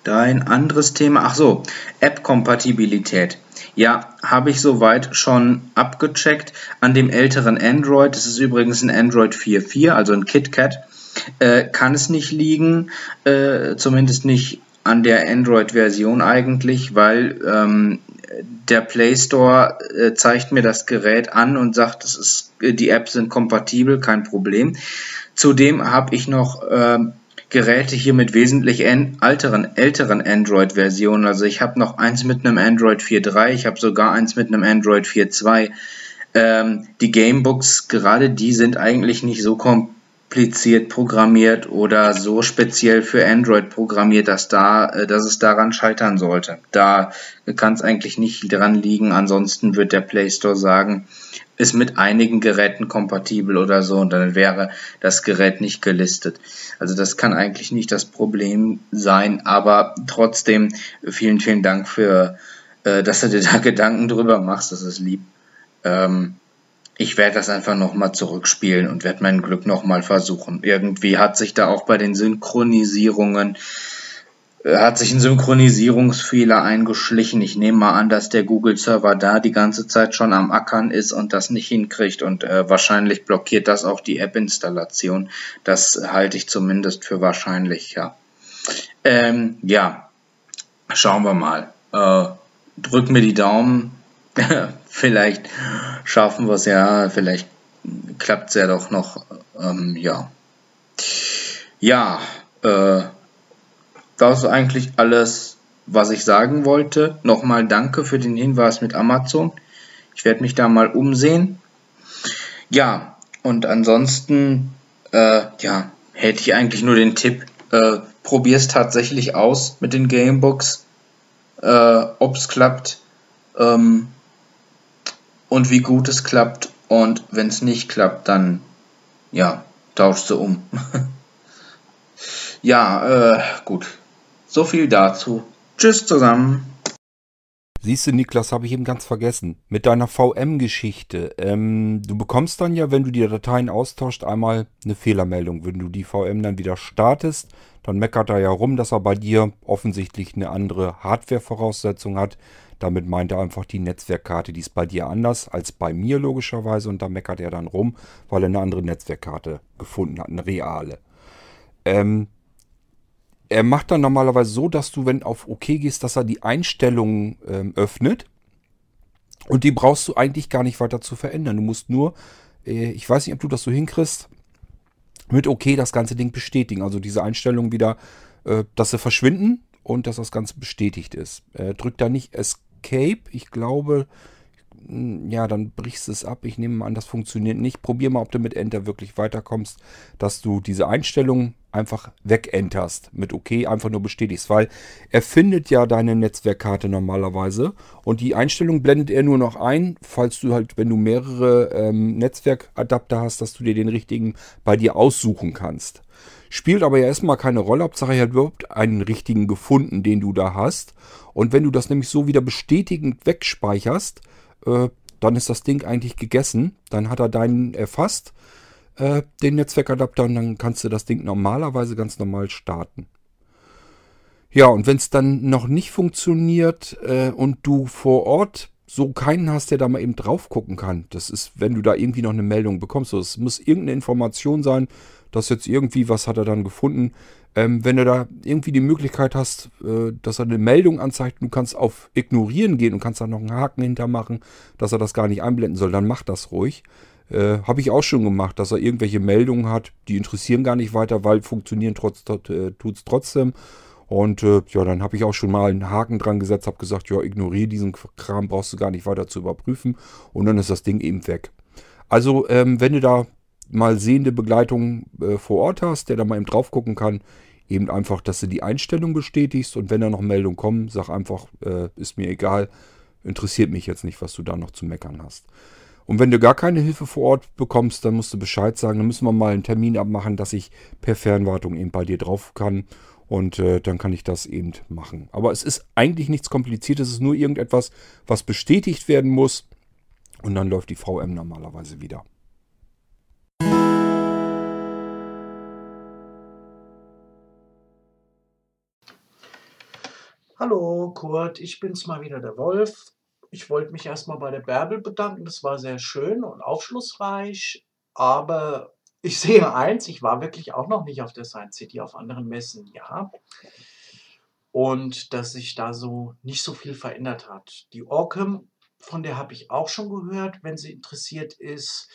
da ein anderes Thema, ach so, App-Kompatibilität. Ja, habe ich soweit schon abgecheckt an dem älteren Android. Das ist übrigens ein Android 4.4, also ein KitKat äh, kann es nicht liegen, äh, zumindest nicht an der Android-Version eigentlich, weil ähm, der Play Store äh, zeigt mir das Gerät an und sagt, das ist, die Apps sind kompatibel, kein Problem. Zudem habe ich noch äh, Geräte hier mit wesentlich alteren, älteren Android-Versionen. Also ich habe noch eins mit einem Android 4.3, ich habe sogar eins mit einem Android 4.2. Ähm, die Gamebooks, gerade die sind eigentlich nicht so kompatibel kompliziert programmiert oder so speziell für Android programmiert, dass da, äh, dass es daran scheitern sollte. Da kann es eigentlich nicht dran liegen. Ansonsten wird der Play Store sagen, ist mit einigen Geräten kompatibel oder so und dann wäre das Gerät nicht gelistet. Also das kann eigentlich nicht das Problem sein, aber trotzdem vielen, vielen Dank für, äh, dass du dir da Gedanken drüber machst. Das ist lieb. Ähm, ich werde das einfach nochmal zurückspielen und werde mein Glück nochmal versuchen. Irgendwie hat sich da auch bei den Synchronisierungen, äh, hat sich ein Synchronisierungsfehler eingeschlichen. Ich nehme mal an, dass der Google-Server da die ganze Zeit schon am Ackern ist und das nicht hinkriegt und äh, wahrscheinlich blockiert das auch die App-Installation. Das halte ich zumindest für wahrscheinlich, ja. Ähm, ja, schauen wir mal. Äh, drück mir die Daumen. vielleicht schaffen wir es ja, vielleicht klappt es ja doch noch. Ähm, ja, ja äh, das ist eigentlich alles, was ich sagen wollte. Nochmal danke für den Hinweis mit Amazon. Ich werde mich da mal umsehen. Ja, und ansonsten, äh, ja, hätte ich eigentlich nur den Tipp, äh, probier es tatsächlich aus mit den Gamebooks, äh, ob es klappt. Ähm, und wie gut es klappt. Und wenn es nicht klappt, dann ja, tauschst sie um. ja, äh, gut. So viel dazu. Tschüss zusammen. Siehst du, Niklas, habe ich eben ganz vergessen. Mit deiner VM-Geschichte. Ähm, du bekommst dann ja, wenn du die Dateien austauscht, einmal eine Fehlermeldung. Wenn du die VM dann wieder startest, dann meckert er ja rum, dass er bei dir offensichtlich eine andere Hardware-Voraussetzung hat. Damit meint er einfach die Netzwerkkarte, die ist bei dir anders als bei mir logischerweise. Und da meckert er dann rum, weil er eine andere Netzwerkkarte gefunden hat, eine reale. Ähm, er macht dann normalerweise so, dass du, wenn auf OK gehst, dass er die Einstellungen ähm, öffnet. Und die brauchst du eigentlich gar nicht weiter zu verändern. Du musst nur, äh, ich weiß nicht, ob du das so hinkriegst, mit OK das ganze Ding bestätigen. Also diese Einstellungen wieder, äh, dass sie verschwinden und dass das Ganze bestätigt ist. Äh, drück da nicht Escape. Ich glaube, hm, ja, dann brichst du es ab. Ich nehme an, das funktioniert nicht. Probier mal, ob du mit Enter wirklich weiterkommst, dass du diese Einstellungen einfach wegenterst mit OK, einfach nur bestätigst, weil er findet ja deine Netzwerkkarte normalerweise und die Einstellung blendet er nur noch ein, falls du halt, wenn du mehrere ähm, Netzwerkadapter hast, dass du dir den richtigen bei dir aussuchen kannst. Spielt aber ja erstmal keine Rolle, Hauptsache er hat überhaupt einen richtigen gefunden, den du da hast. Und wenn du das nämlich so wieder bestätigend wegspeicherst, äh, dann ist das Ding eigentlich gegessen. Dann hat er deinen erfasst äh, den Netzwerkadapter und dann kannst du das Ding normalerweise ganz normal starten. Ja, und wenn es dann noch nicht funktioniert äh, und du vor Ort so keinen hast, der da mal eben drauf gucken kann, das ist, wenn du da irgendwie noch eine Meldung bekommst, es muss irgendeine Information sein, dass jetzt irgendwie, was hat er dann gefunden, ähm, wenn du da irgendwie die Möglichkeit hast, äh, dass er eine Meldung anzeigt, du kannst auf Ignorieren gehen und kannst da noch einen Haken hintermachen, dass er das gar nicht einblenden soll, dann mach das ruhig. Äh, Habe ich auch schon gemacht, dass er irgendwelche Meldungen hat, die interessieren gar nicht weiter, weil funktionieren trotz, äh, tut es trotzdem. Und äh, ja, dann habe ich auch schon mal einen Haken dran gesetzt, habe gesagt, ja, ignoriere diesen Kram, brauchst du gar nicht weiter zu überprüfen. Und dann ist das Ding eben weg. Also, ähm, wenn du da mal sehende Begleitung äh, vor Ort hast, der da mal eben drauf gucken kann, eben einfach, dass du die Einstellung bestätigst und wenn da noch Meldungen kommen, sag einfach, äh, ist mir egal, interessiert mich jetzt nicht, was du da noch zu meckern hast. Und wenn du gar keine Hilfe vor Ort bekommst, dann musst du Bescheid sagen. Dann müssen wir mal einen Termin abmachen, dass ich per Fernwartung eben bei dir drauf kann. Und äh, dann kann ich das eben machen. Aber es ist eigentlich nichts Kompliziertes. Es ist nur irgendetwas, was bestätigt werden muss. Und dann läuft die VM normalerweise wieder. Hallo Kurt, ich bin's mal wieder, der Wolf ich wollte mich erstmal bei der Bärbel bedanken. Das war sehr schön und aufschlussreich. Aber ich sehe eins, ich war wirklich auch noch nicht auf der Science City, auf anderen Messen, ja. Und dass sich da so nicht so viel verändert hat. Die Orcam, von der habe ich auch schon gehört, wenn sie interessiert ist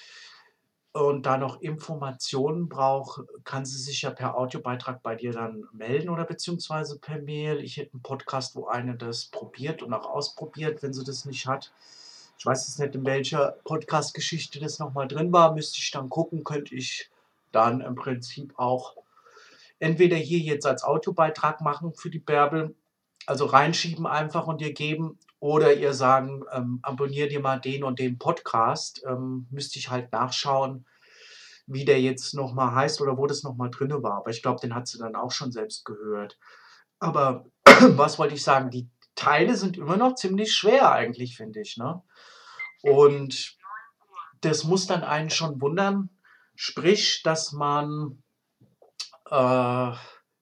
und da noch Informationen braucht, kann sie sich ja per Audiobeitrag bei dir dann melden oder beziehungsweise per Mail. Ich hätte einen Podcast, wo eine das probiert und auch ausprobiert, wenn sie das nicht hat. Ich weiß jetzt nicht, in welcher Podcast-Geschichte das nochmal drin war. Müsste ich dann gucken, könnte ich dann im Prinzip auch entweder hier jetzt als Audiobeitrag machen für die Bärbel, also reinschieben einfach und dir geben oder ihr sagen, ähm, abonniert ihr mal den und den Podcast. Ähm, müsste ich halt nachschauen, wie der jetzt nochmal heißt oder wo das nochmal drin war. Aber ich glaube, den hat sie dann auch schon selbst gehört. Aber was wollte ich sagen? Die Teile sind immer noch ziemlich schwer eigentlich, finde ich. Ne? Und das muss dann einen schon wundern. Sprich, dass man äh,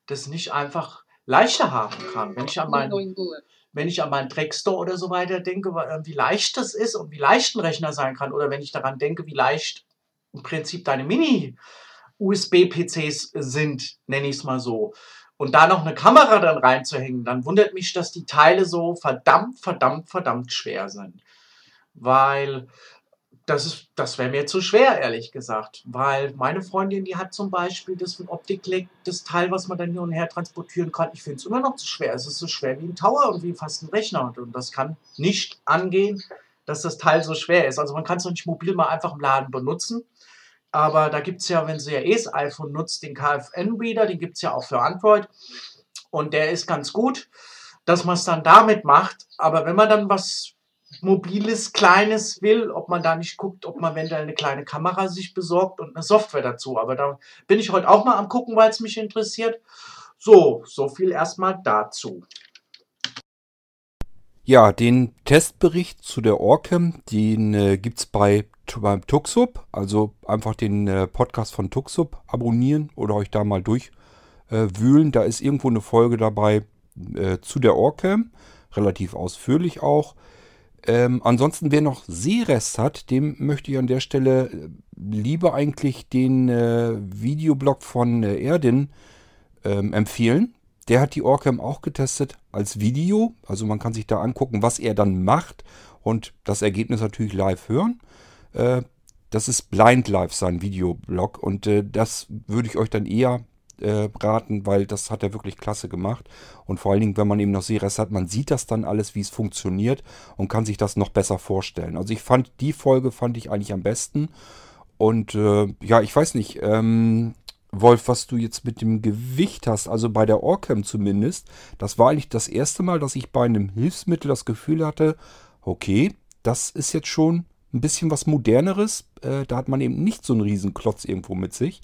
das nicht einfach leichter haben kann. Wenn ich an meinen wenn ich an meinen Trackstore oder so weiter denke, äh, wie leicht das ist und wie leicht ein Rechner sein kann, oder wenn ich daran denke, wie leicht im Prinzip deine Mini-USB-PCs sind, nenne ich es mal so, und da noch eine Kamera dann reinzuhängen, dann wundert mich, dass die Teile so verdammt, verdammt, verdammt schwer sind. Weil das, das wäre mir zu schwer, ehrlich gesagt. Weil meine Freundin, die hat zum Beispiel das von Optik das Teil, was man dann hier und her transportieren kann. Ich finde es immer noch zu schwer. Es ist so schwer wie ein Tower und wie fast ein Rechner. Und das kann nicht angehen, dass das Teil so schwer ist. Also man kann es noch nicht mobil mal einfach im Laden benutzen. Aber da gibt es ja, wenn sie ja eh das iPhone nutzt, den KFN-Reader, den gibt es ja auch für Android. Und der ist ganz gut, dass man es dann damit macht. Aber wenn man dann was mobiles, kleines will, ob man da nicht guckt, ob man eventuell eine kleine Kamera sich besorgt und eine Software dazu. Aber da bin ich heute auch mal am gucken, weil es mich interessiert. So, so viel erstmal dazu. Ja, den Testbericht zu der Orcam, den äh, gibt es bei, beim Tuxub. Also einfach den äh, Podcast von Tuxub abonnieren oder euch da mal durchwühlen. Äh, da ist irgendwo eine Folge dabei äh, zu der Orcam. Relativ ausführlich auch. Ähm, ansonsten, wer noch Seerest hat, dem möchte ich an der Stelle äh, lieber eigentlich den äh, Videoblog von äh, Erdin ähm, empfehlen. Der hat die Orcam auch getestet als Video. Also man kann sich da angucken, was er dann macht und das Ergebnis natürlich live hören. Äh, das ist Blind Live, sein Videoblog. Und äh, das würde ich euch dann eher äh, raten, weil das hat er wirklich klasse gemacht. Und vor allen Dingen, wenn man eben noch Sehrest hat, man sieht das dann alles, wie es funktioniert und kann sich das noch besser vorstellen. Also ich fand, die Folge fand ich eigentlich am besten. Und äh, ja, ich weiß nicht, ähm, Wolf, was du jetzt mit dem Gewicht hast, also bei der Orcam zumindest, das war eigentlich das erste Mal, dass ich bei einem Hilfsmittel das Gefühl hatte, okay, das ist jetzt schon ein bisschen was moderneres. Äh, da hat man eben nicht so einen riesen Klotz irgendwo mit sich.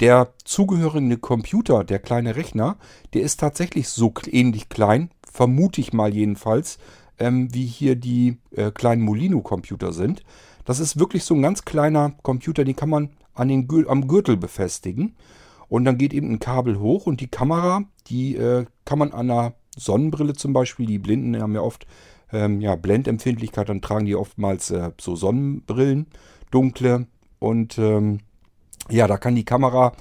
Der zugehörige Computer, der kleine Rechner, der ist tatsächlich so ähnlich klein, vermute ich mal jedenfalls, ähm, wie hier die äh, kleinen Molino-Computer sind. Das ist wirklich so ein ganz kleiner Computer, den kann man an den, am Gürtel befestigen. Und dann geht eben ein Kabel hoch und die Kamera, die äh, kann man an einer Sonnenbrille zum Beispiel, die Blinden haben ja oft ähm, ja, Blendempfindlichkeit, dann tragen die oftmals äh, so Sonnenbrillen, dunkle. Und ähm, ja, da kann die Kamera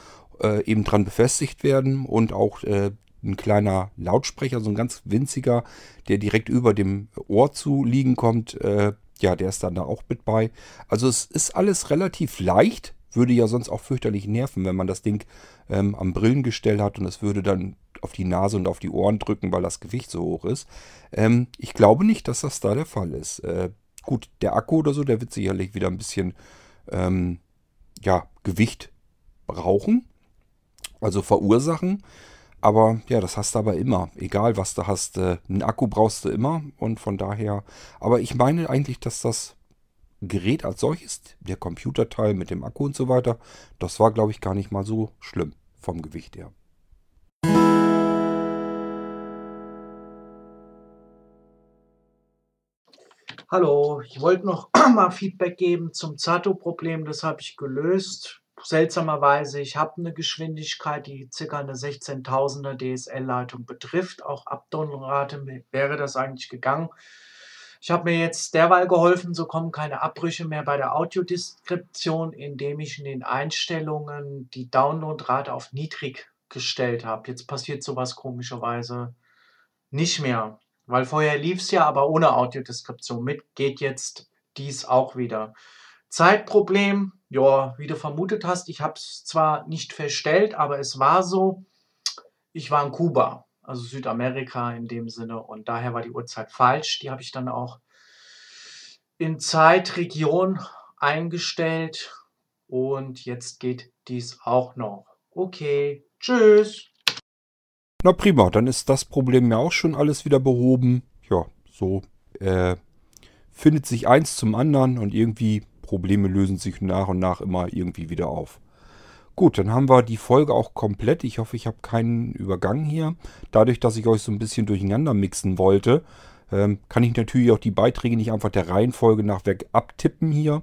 äh, eben dran befestigt werden und auch äh, ein kleiner Lautsprecher, so ein ganz winziger, der direkt über dem Ohr zu liegen kommt. Äh, ja, der ist dann da auch mit bei. Also es ist alles relativ leicht würde ja sonst auch fürchterlich nerven, wenn man das Ding ähm, am Brillengestell hat und es würde dann auf die Nase und auf die Ohren drücken, weil das Gewicht so hoch ist. Ähm, ich glaube nicht, dass das da der Fall ist. Äh, gut, der Akku oder so, der wird sicherlich wieder ein bisschen ähm, ja, Gewicht brauchen, also verursachen. Aber ja, das hast du aber immer. Egal was du hast, äh, einen Akku brauchst du immer und von daher. Aber ich meine eigentlich, dass das Gerät als solches, der Computerteil mit dem Akku und so weiter, das war, glaube ich, gar nicht mal so schlimm vom Gewicht her. Hallo, ich wollte noch mal Feedback geben zum Zato-Problem. Das habe ich gelöst. Seltsamerweise, ich habe eine Geschwindigkeit, die ca. eine 16.000er DSL-Leitung betrifft. Auch ab Downloadrate wäre das eigentlich gegangen. Ich habe mir jetzt derweil geholfen, so kommen keine Abbrüche mehr bei der Audiodeskription, indem ich in den Einstellungen die Downloadrate auf niedrig gestellt habe. Jetzt passiert sowas komischerweise nicht mehr, weil vorher lief es ja, aber ohne Audiodeskription mit geht jetzt dies auch wieder. Zeitproblem, ja, wie du vermutet hast, ich habe es zwar nicht verstellt, aber es war so, ich war in Kuba also Südamerika in dem Sinne. Und daher war die Uhrzeit falsch. Die habe ich dann auch in Zeitregion eingestellt. Und jetzt geht dies auch noch. Okay, tschüss. Na prima, dann ist das Problem ja auch schon alles wieder behoben. Ja, so äh, findet sich eins zum anderen und irgendwie Probleme lösen sich nach und nach immer irgendwie wieder auf. Gut, dann haben wir die Folge auch komplett. Ich hoffe, ich habe keinen Übergang hier. Dadurch, dass ich euch so ein bisschen durcheinander mixen wollte, ähm, kann ich natürlich auch die Beiträge nicht einfach der Reihenfolge nach weg abtippen hier.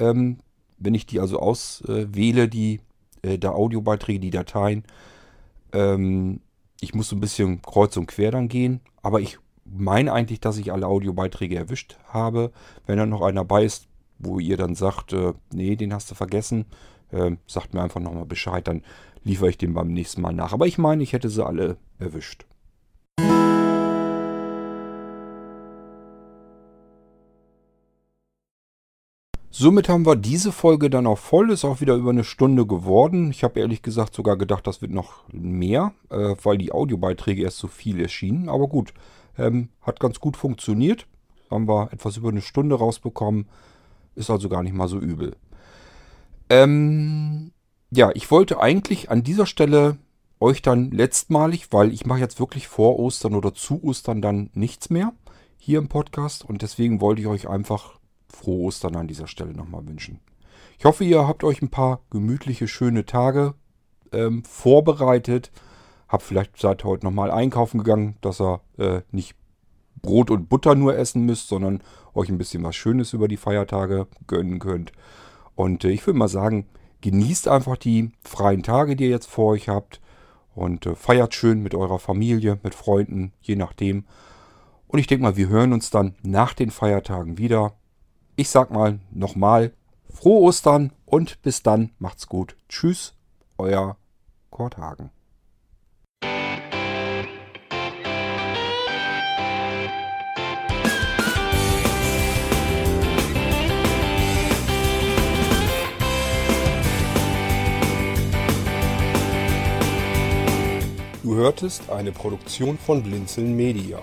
Ähm, wenn ich die also auswähle, äh, die äh, der Audiobeiträge, die Dateien. Ähm, ich muss so ein bisschen kreuz und quer dann gehen. Aber ich meine eigentlich, dass ich alle Audiobeiträge erwischt habe. Wenn da noch einer bei ist, wo ihr dann sagt, äh, nee, den hast du vergessen, äh, sagt mir einfach nochmal Bescheid, dann liefere ich den beim nächsten Mal nach. Aber ich meine, ich hätte sie alle erwischt. Somit haben wir diese Folge dann auch voll, ist auch wieder über eine Stunde geworden. Ich habe ehrlich gesagt sogar gedacht, das wird noch mehr, äh, weil die Audiobeiträge erst so viel erschienen. Aber gut, ähm, hat ganz gut funktioniert. Haben wir etwas über eine Stunde rausbekommen. Ist also gar nicht mal so übel. Ähm, ja, ich wollte eigentlich an dieser Stelle euch dann letztmalig, weil ich mache jetzt wirklich vor Ostern oder zu Ostern dann nichts mehr hier im Podcast und deswegen wollte ich euch einfach frohe Ostern an dieser Stelle nochmal wünschen. Ich hoffe, ihr habt euch ein paar gemütliche, schöne Tage ähm, vorbereitet. Habt vielleicht seid heute nochmal einkaufen gegangen, dass ihr äh, nicht Brot und Butter nur essen müsst, sondern euch ein bisschen was Schönes über die Feiertage gönnen könnt. Und äh, ich würde mal sagen, genießt einfach die freien Tage, die ihr jetzt vor euch habt. Und äh, feiert schön mit eurer Familie, mit Freunden, je nachdem. Und ich denke mal, wir hören uns dann nach den Feiertagen wieder. Ich sag mal nochmal, frohe Ostern und bis dann, macht's gut. Tschüss, euer Kurt Hagen. Du hörtest eine Produktion von Blinzeln Media.